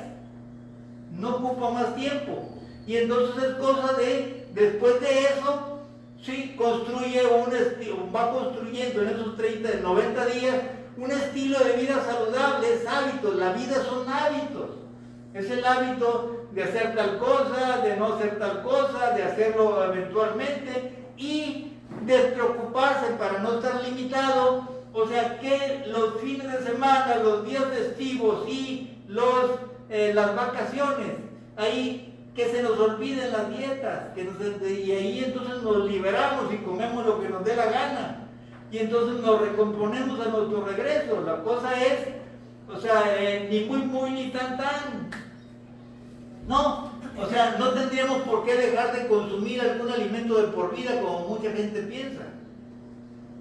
No ocupa más tiempo. Y entonces es cosa de Después de eso, sí, construye un va construyendo en esos 30, 90 días un estilo de vida saludable, es hábitos, la vida son hábitos. Es el hábito de hacer tal cosa, de no hacer tal cosa, de hacerlo eventualmente y despreocuparse para no estar limitado. O sea que los fines de semana, los días festivos y los, eh, las vacaciones, ahí que se nos olviden las dietas, y ahí entonces nos liberamos y comemos lo que nos dé la gana. Y entonces nos recomponemos a nuestro regreso. La cosa es, o sea, eh, ni muy muy ni tan tan. No, o sea, no tendríamos por qué dejar de consumir algún alimento de por vida como mucha gente piensa.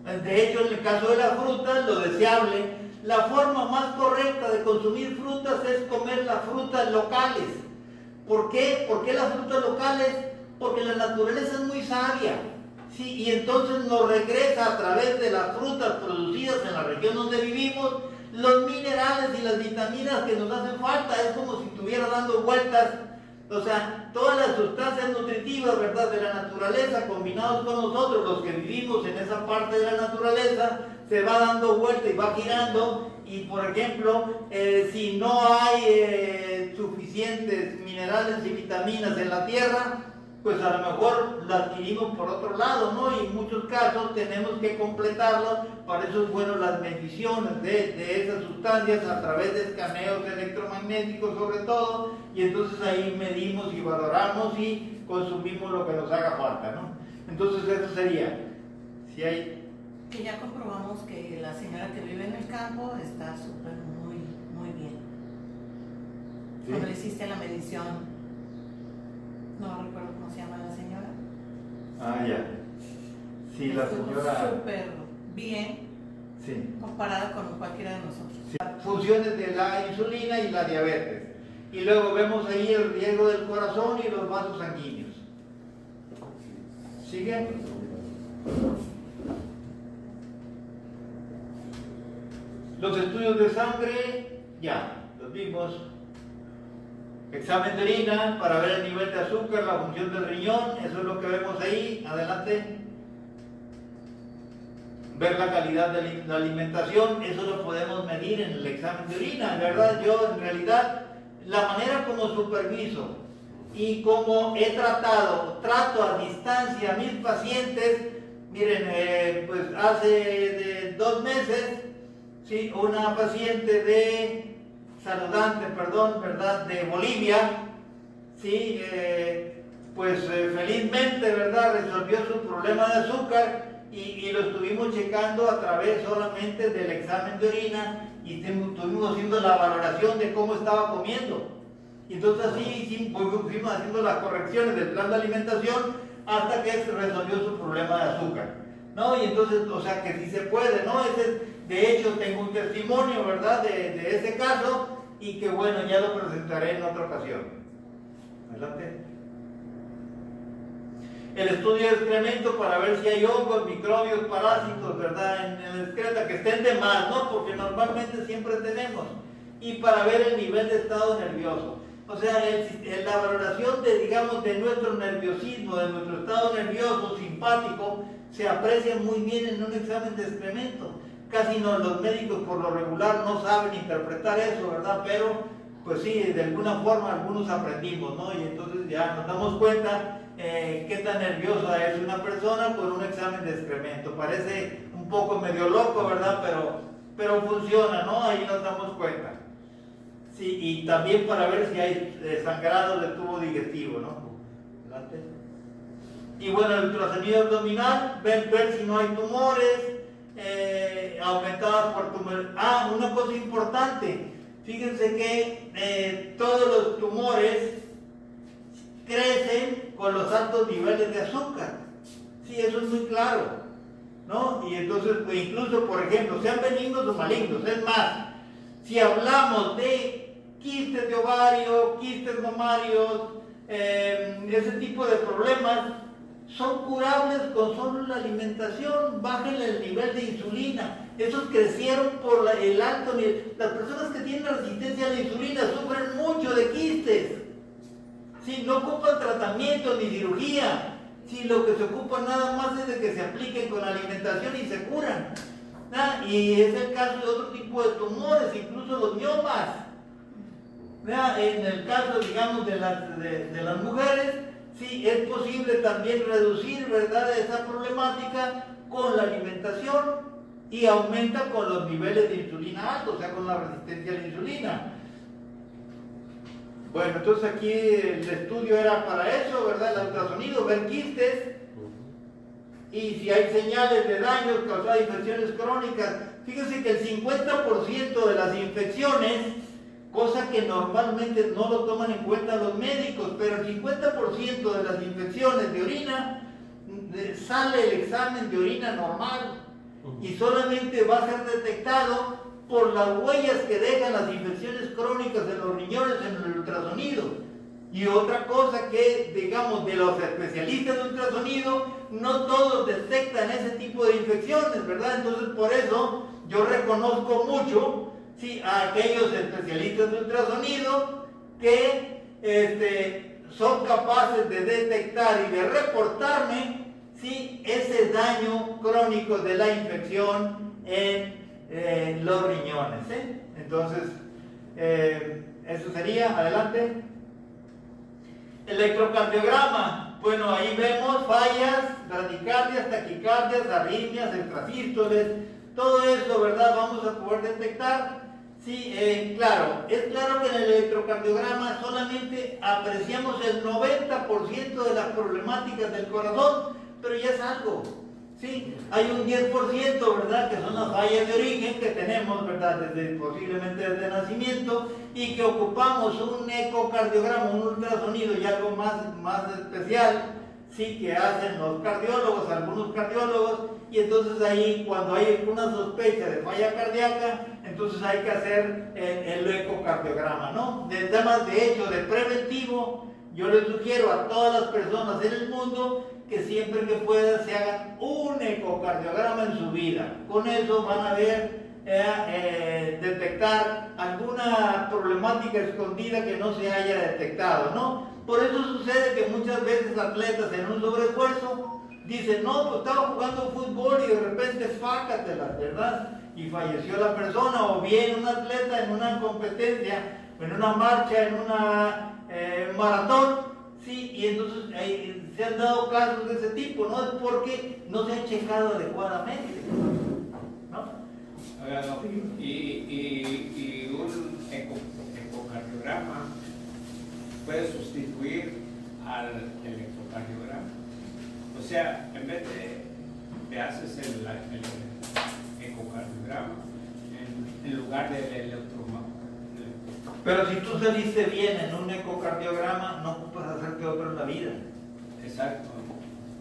De hecho, en el caso de las frutas, lo deseable, la forma más correcta de consumir frutas es comer las frutas locales. ¿Por qué? ¿Por qué las frutas locales? Porque la naturaleza es muy sabia. Sí, y entonces nos regresa a través de las frutas producidas en la región donde vivimos los minerales y las vitaminas que nos hacen falta. Es como si estuviera dando vueltas. O sea, todas las sustancias nutritivas, ¿verdad?, de la naturaleza combinados con nosotros, los que vivimos en esa parte de la naturaleza, se va dando vuelta y va girando. Y por ejemplo, eh, si no hay eh, suficientes minerales y vitaminas en la tierra, pues a lo mejor la adquirimos por otro lado, ¿no? Y en muchos casos tenemos que completarlo, para eso es bueno las mediciones de, de esas sustancias a través de escaneos electromagnéticos sobre todo, y entonces ahí medimos y valoramos y consumimos lo que nos haga falta, ¿no? Entonces eso sería, si hay, Que ya comprobamos que la señora que vive en el campo está súper muy, muy bien. ¿sí? Cuando hiciste la medición, no recuerdo cómo se llama la señora. Ah, ya. Sí, la Estuvo señora, Súper bien sí. comparada con cualquiera de nosotros. Sí. Funciones de la insulina y la diabetes. Y luego vemos ahí el riesgo del corazón y los vasos sanguíneos. ¿Sigue? Los estudios de sangre, ya, los vimos. Examen de orina para ver el nivel de azúcar, la función del riñón, eso es lo que vemos ahí. Adelante. Ver la calidad de la alimentación, eso lo podemos medir en el examen de orina. Verdad, yo en realidad, la manera como superviso y como he tratado, trato a distancia a mis pacientes, miren, eh, pues hace dos meses, sí, una paciente de saludante, perdón, ¿verdad? De Bolivia, sí, eh, pues eh, felizmente, ¿verdad? Resolvió su problema de azúcar y, y lo estuvimos checando a través solamente del examen de orina y estuvimos haciendo la valoración de cómo estaba comiendo. Entonces así sí, pues, fuimos haciendo las correcciones del plan de alimentación hasta que resolvió su problema de azúcar. ¿No? Y entonces, o sea que sí se puede, ¿no? Ese es- de hecho, tengo un testimonio, ¿verdad?, de, ese caso y que bueno, ya lo presentaré en otra ocasión. Adelante. El estudio de excremento para ver si hay hongos, microbios, parásitos, ¿verdad?, en el excreta, que estén de más, ¿no? Porque normalmente siempre tenemos. Y para ver el nivel de estado nervioso. O sea, el- la valoración de, digamos, de nuestro nerviosismo, de nuestro estado nervioso, simpático, se aprecia muy bien en un examen de excremento. Casi no, los médicos por lo regular no saben interpretar eso, ¿verdad? Pero, pues sí, de alguna forma algunos aprendimos, ¿no? Y entonces ya nos damos cuenta eh, qué tan nerviosa es una persona con un examen de excremento. Parece un poco medio loco, ¿verdad? Pero, pero funciona, ¿no? Ahí nos damos cuenta. Sí, y también para ver si hay eh, sangrado del tubo digestivo, ¿no? Y bueno, el ultrasonido abdominal, ver, ver si no hay tumores, eh, aumentadas por tumores. Ah, una cosa importante, fíjense que eh, todos los tumores crecen con los altos niveles de azúcar. Sí, eso es muy claro. ¿No? Y entonces, pues, incluso, por ejemplo, sean benignos o malignos, es más, si hablamos de quistes de ovario, quistes mamarios, eh, ese tipo de problemas, son curables con solo la alimentación, bájenle el nivel de insulina. Esos crecieron por el alto nivel. Las personas que tienen resistencia a la insulina sufren mucho de quistes. Si no ocupan tratamiento ni cirugía, si lo que se ocupa nada más es de que se apliquen con alimentación y se curan. Ah, Y es el caso de otro tipo de tumores, incluso los miomas. ¿verdad? En el caso, digamos, de las, de las mujeres, sí, es posible también reducir, ¿verdad?, esa problemática con la alimentación y aumenta con los niveles de insulina altos, o sea, con la resistencia a la insulina. Bueno, entonces aquí el estudio era para eso, ¿verdad? El ultrasonido, ver quistes y si hay señales de daños causados infecciones crónicas. Fíjense que el 50% de las infecciones, cosa que normalmente no lo toman en cuenta los médicos, pero el 50% de las infecciones de orina sale el examen de orina normal y solamente va a ser detectado por las huellas que dejan las infecciones crónicas de los riñones en el ultrasonido. Y otra cosa que, digamos, de los especialistas de ultrasonido, no todos detectan ese tipo de infecciones, ¿verdad? Entonces, por eso yo reconozco mucho a aquellos especialistas de ultrasonido que este, son capaces de detectar y de reportarme sí, ese daño crónico de la infección en eh, los riñones. ¿eh? Entonces, eh, eso sería, adelante. Electrocardiograma. Bueno, ahí vemos fallas, bradicardias, taquicardias, arritmias, extrasístoles, todo eso, ¿verdad? Vamos a poder detectar. Sí, eh, claro, es claro que en el electrocardiograma solamente apreciamos el 90% de las problemáticas del corazón, pero ya es algo. Sí, hay un 10%, ¿verdad? Que son las fallas de origen que tenemos, ¿verdad? Desde, posiblemente desde nacimiento y que ocupamos un ecocardiograma, un ultrasonido y algo más, más especial, sí, que hacen los cardiólogos, algunos cardiólogos, y entonces ahí cuando hay alguna sospecha de falla cardíaca, entonces hay que hacer el, ecocardiograma, ¿no? De temas de hecho, de preventivo, yo les sugiero a todas las personas en el mundo que siempre que puedan se hagan un ecocardiograma en su vida. Con eso van a ver, eh, eh, detectar alguna problemática escondida que no se haya detectado, ¿no? Por eso sucede que muchas veces atletas en un sobreesfuerzo dicen, no, pues estaba jugando fútbol y de repente fácatela, ¿verdad? Y falleció la persona, o bien un atleta en una competencia, en una marcha, en una eh, maratón, Sí, y entonces eh, se han dado casos de ese tipo, ¿no? Es porque no se han checado adecuadamente, ¿no? Y, y, un eco- ecocardiograma puede sustituir al electrocardiograma. O sea, en vez de, te haces el ecocardiograma en, en lugar del Pero si tú saliste bien en un ecocardiograma, no ocupas hacerte otro en la vida. Exacto.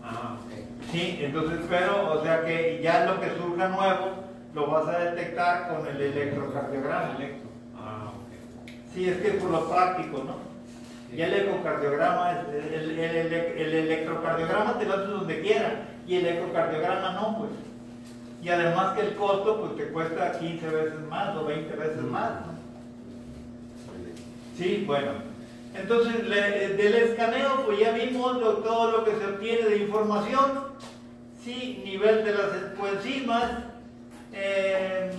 Ah, ok. Sí, entonces, pero, o sea que ya lo que surja nuevo, lo vas a detectar con el electrocardiograma. Electro. Ah, ok. Sí, es que por lo práctico, ¿no? Ya el ecocardiograma, es- el, el- el- el electrocardiograma te lo haces donde quiera y el ecocardiograma no, pues. Y además que el costo, pues te cuesta 15 veces más o 20 veces más, ¿no? Sí, bueno. Entonces, le- del escaneo, pues ya vimos lo- todo lo que se obtiene de información. Sí, nivel de las coenzimas, eh,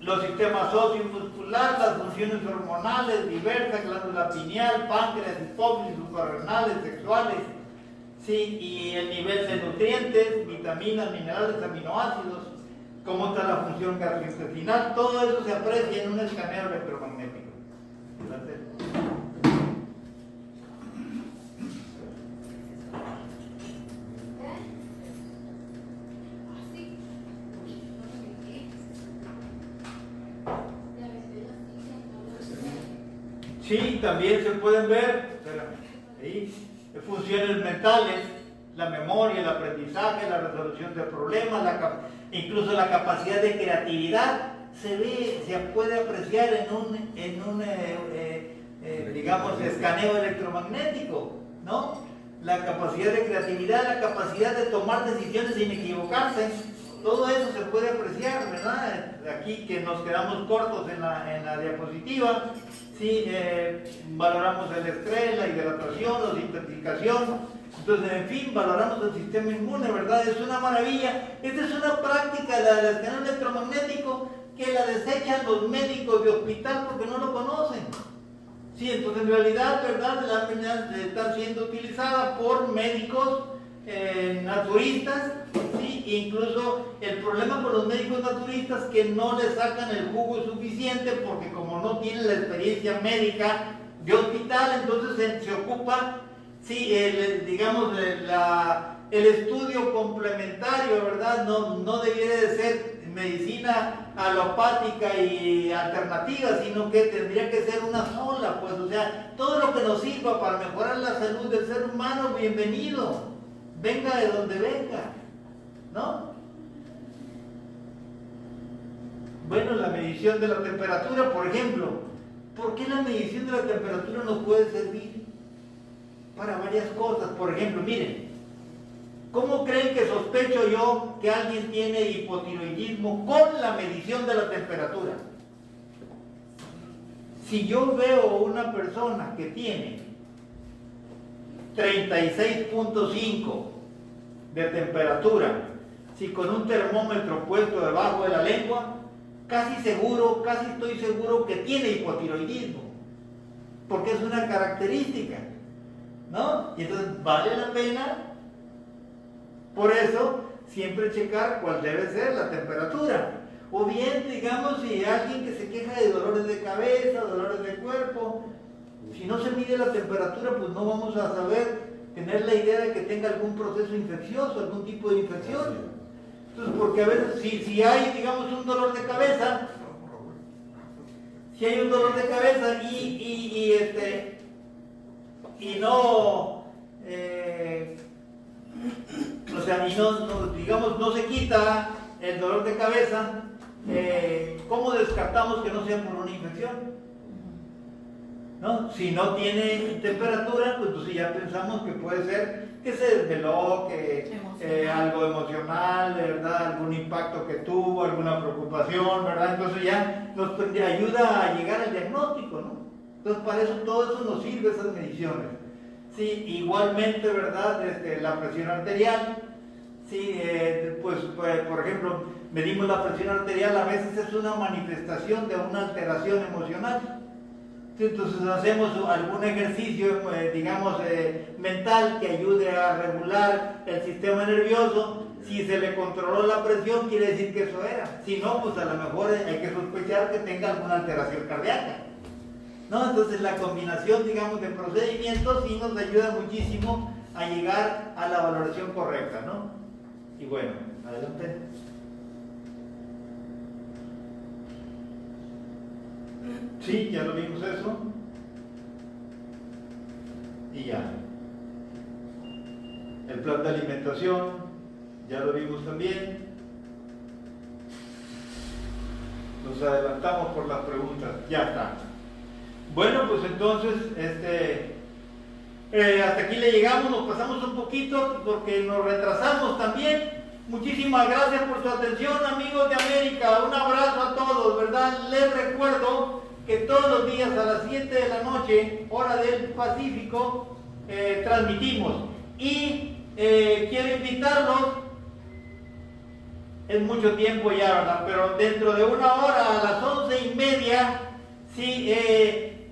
los sistemas óseo y muscular, las funciones hormonales diversas, glándula pineal, páncreas, hipófisis, suprarrenales, sexuales. Sí, y el nivel de nutrientes, vitaminas, minerales, aminoácidos, cómo está la función gastrointestinal, todo eso se aprecia en un escaneo electromagnético. Sí, también se pueden ver. Ahí, funciones mentales, la memoria, el aprendizaje, la resolución de problemas, la incluso la capacidad de creatividad se ve, se puede apreciar en un, en un eh, eh, eh, digamos, escaneo electromagnético, ¿no? La capacidad de creatividad, la capacidad de tomar decisiones sin equivocarse, todo eso se puede apreciar, ¿verdad? Aquí que nos quedamos cortos en la, en la diapositiva, sí, eh, valoramos el estrés, la hidratación, la desintoxicación, entonces, en fin, valoramos el sistema inmune, ¿verdad? Es una maravilla. Esta es una práctica, la del escaneo electromagnético, que la desechan los médicos de hospital porque no lo conocen. Sí, entonces en realidad, ¿verdad? La láminas están siendo utilizadas por médicos eh, naturistas. Incluso el problema con los médicos naturistas que no le sacan el jugo suficiente porque como no tienen la experiencia médica de hospital, entonces se, se ocupa, sí, el, digamos, el estudio complementario, ¿verdad? No, no debiera de ser medicina alopática y alternativa, sino que tendría que ser una sola, pues, o sea, todo lo que nos sirva para mejorar la salud del ser humano, bienvenido, venga de donde venga, ¿no? Bueno, la medición de la temperatura, por ejemplo, ¿por qué la medición de la temperatura nos puede servir? Para varias cosas, por ejemplo, miren, ¿Cómo creen que sospecho yo que alguien tiene hipotiroidismo con la medición de la temperatura? Si yo veo una persona que tiene 36.5 de temperatura, si con un termómetro puesto debajo de la lengua, casi seguro, casi estoy seguro que tiene hipotiroidismo, porque es una característica, ¿no? Y entonces vale la pena por eso, siempre checar cuál debe ser la temperatura. O bien, digamos, si alguien que se queja de dolores de cabeza, dolores de cuerpo, si no se mide la temperatura, pues no vamos a saber tener la idea de que tenga algún proceso infeccioso, algún tipo de infección. Entonces, porque a veces, si, si hay, digamos, un dolor de cabeza, si hay un dolor de cabeza y, y, y este, y no, eh, o sea, y no, digamos, no se quita el dolor de cabeza, eh, ¿cómo descartamos que no sea por una infección? ¿No? Si no tiene temperatura, pues entonces ya pensamos que puede ser que se desveló, que eh, algo emocional, ¿verdad? Algún impacto que tuvo, alguna preocupación, ¿verdad? Entonces ya nos ayuda a llegar al diagnóstico, ¿no? Entonces para eso todo eso nos sirve esas mediciones. Sí, igualmente, ¿verdad? Este, la presión arterial. Sí, eh, pues, pues, por ejemplo, medimos la presión arterial, a veces es una manifestación de una alteración emocional. Entonces hacemos algún ejercicio, eh, digamos, eh, mental que ayude a regular el sistema nervioso. Si se le controló la presión, quiere decir que eso era. Si no, pues a lo mejor hay que sospechar que tenga alguna alteración cardíaca. ¿no? Entonces la combinación, digamos, de procedimientos sí nos ayuda muchísimo a llegar a la valoración correcta, ¿no? Y bueno, adelante. Sí, ya lo vimos eso. Y ya. El plan de alimentación, ya lo vimos también. Nos adelantamos por las preguntas, ya está. Bueno, pues entonces, este, eh, hasta aquí le llegamos, nos pasamos un poquito porque nos retrasamos también. Muchísimas gracias por su atención, amigos de América. Un abrazo a todos, ¿verdad? Les recuerdo que todos los días a las 7 de la noche, hora del Pacífico, eh, transmitimos. Y eh, quiero invitarlos, es mucho tiempo ya, ¿verdad? Pero dentro de una hora, a las once y media, sí,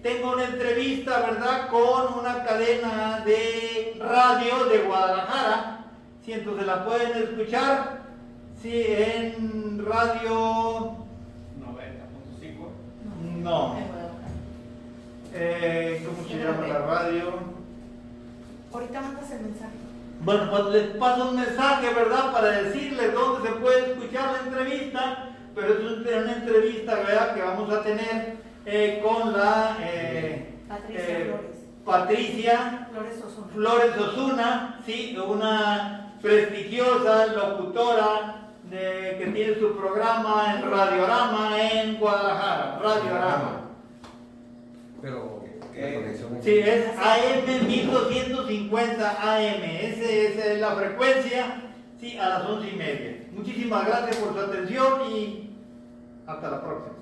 tengo una entrevista, ¿verdad?, con una cadena de radio de Guadalajara. Sí, entonces la pueden escuchar, sí, en radio 90.5. No. Eh, ¿Cómo se llama la radio? Ahorita mandas el mensaje. Bueno, pues les paso un mensaje, ¿verdad? Para decirles dónde se puede escuchar la entrevista, pero es una entrevista, ¿verdad? Que vamos a tener eh, con la eh, Patricia eh, Flores. Patricia Flores Osuna. Flores Osuna, sí, una prestigiosa locutora de- que tiene su programa en Radiorama en Guadalajara, Radiorama. Pero ¿Qué? la conexión Sí, es AM 1250 AM, esa es la frecuencia, sí, a las once y media. Muchísimas gracias por su atención y hasta la próxima.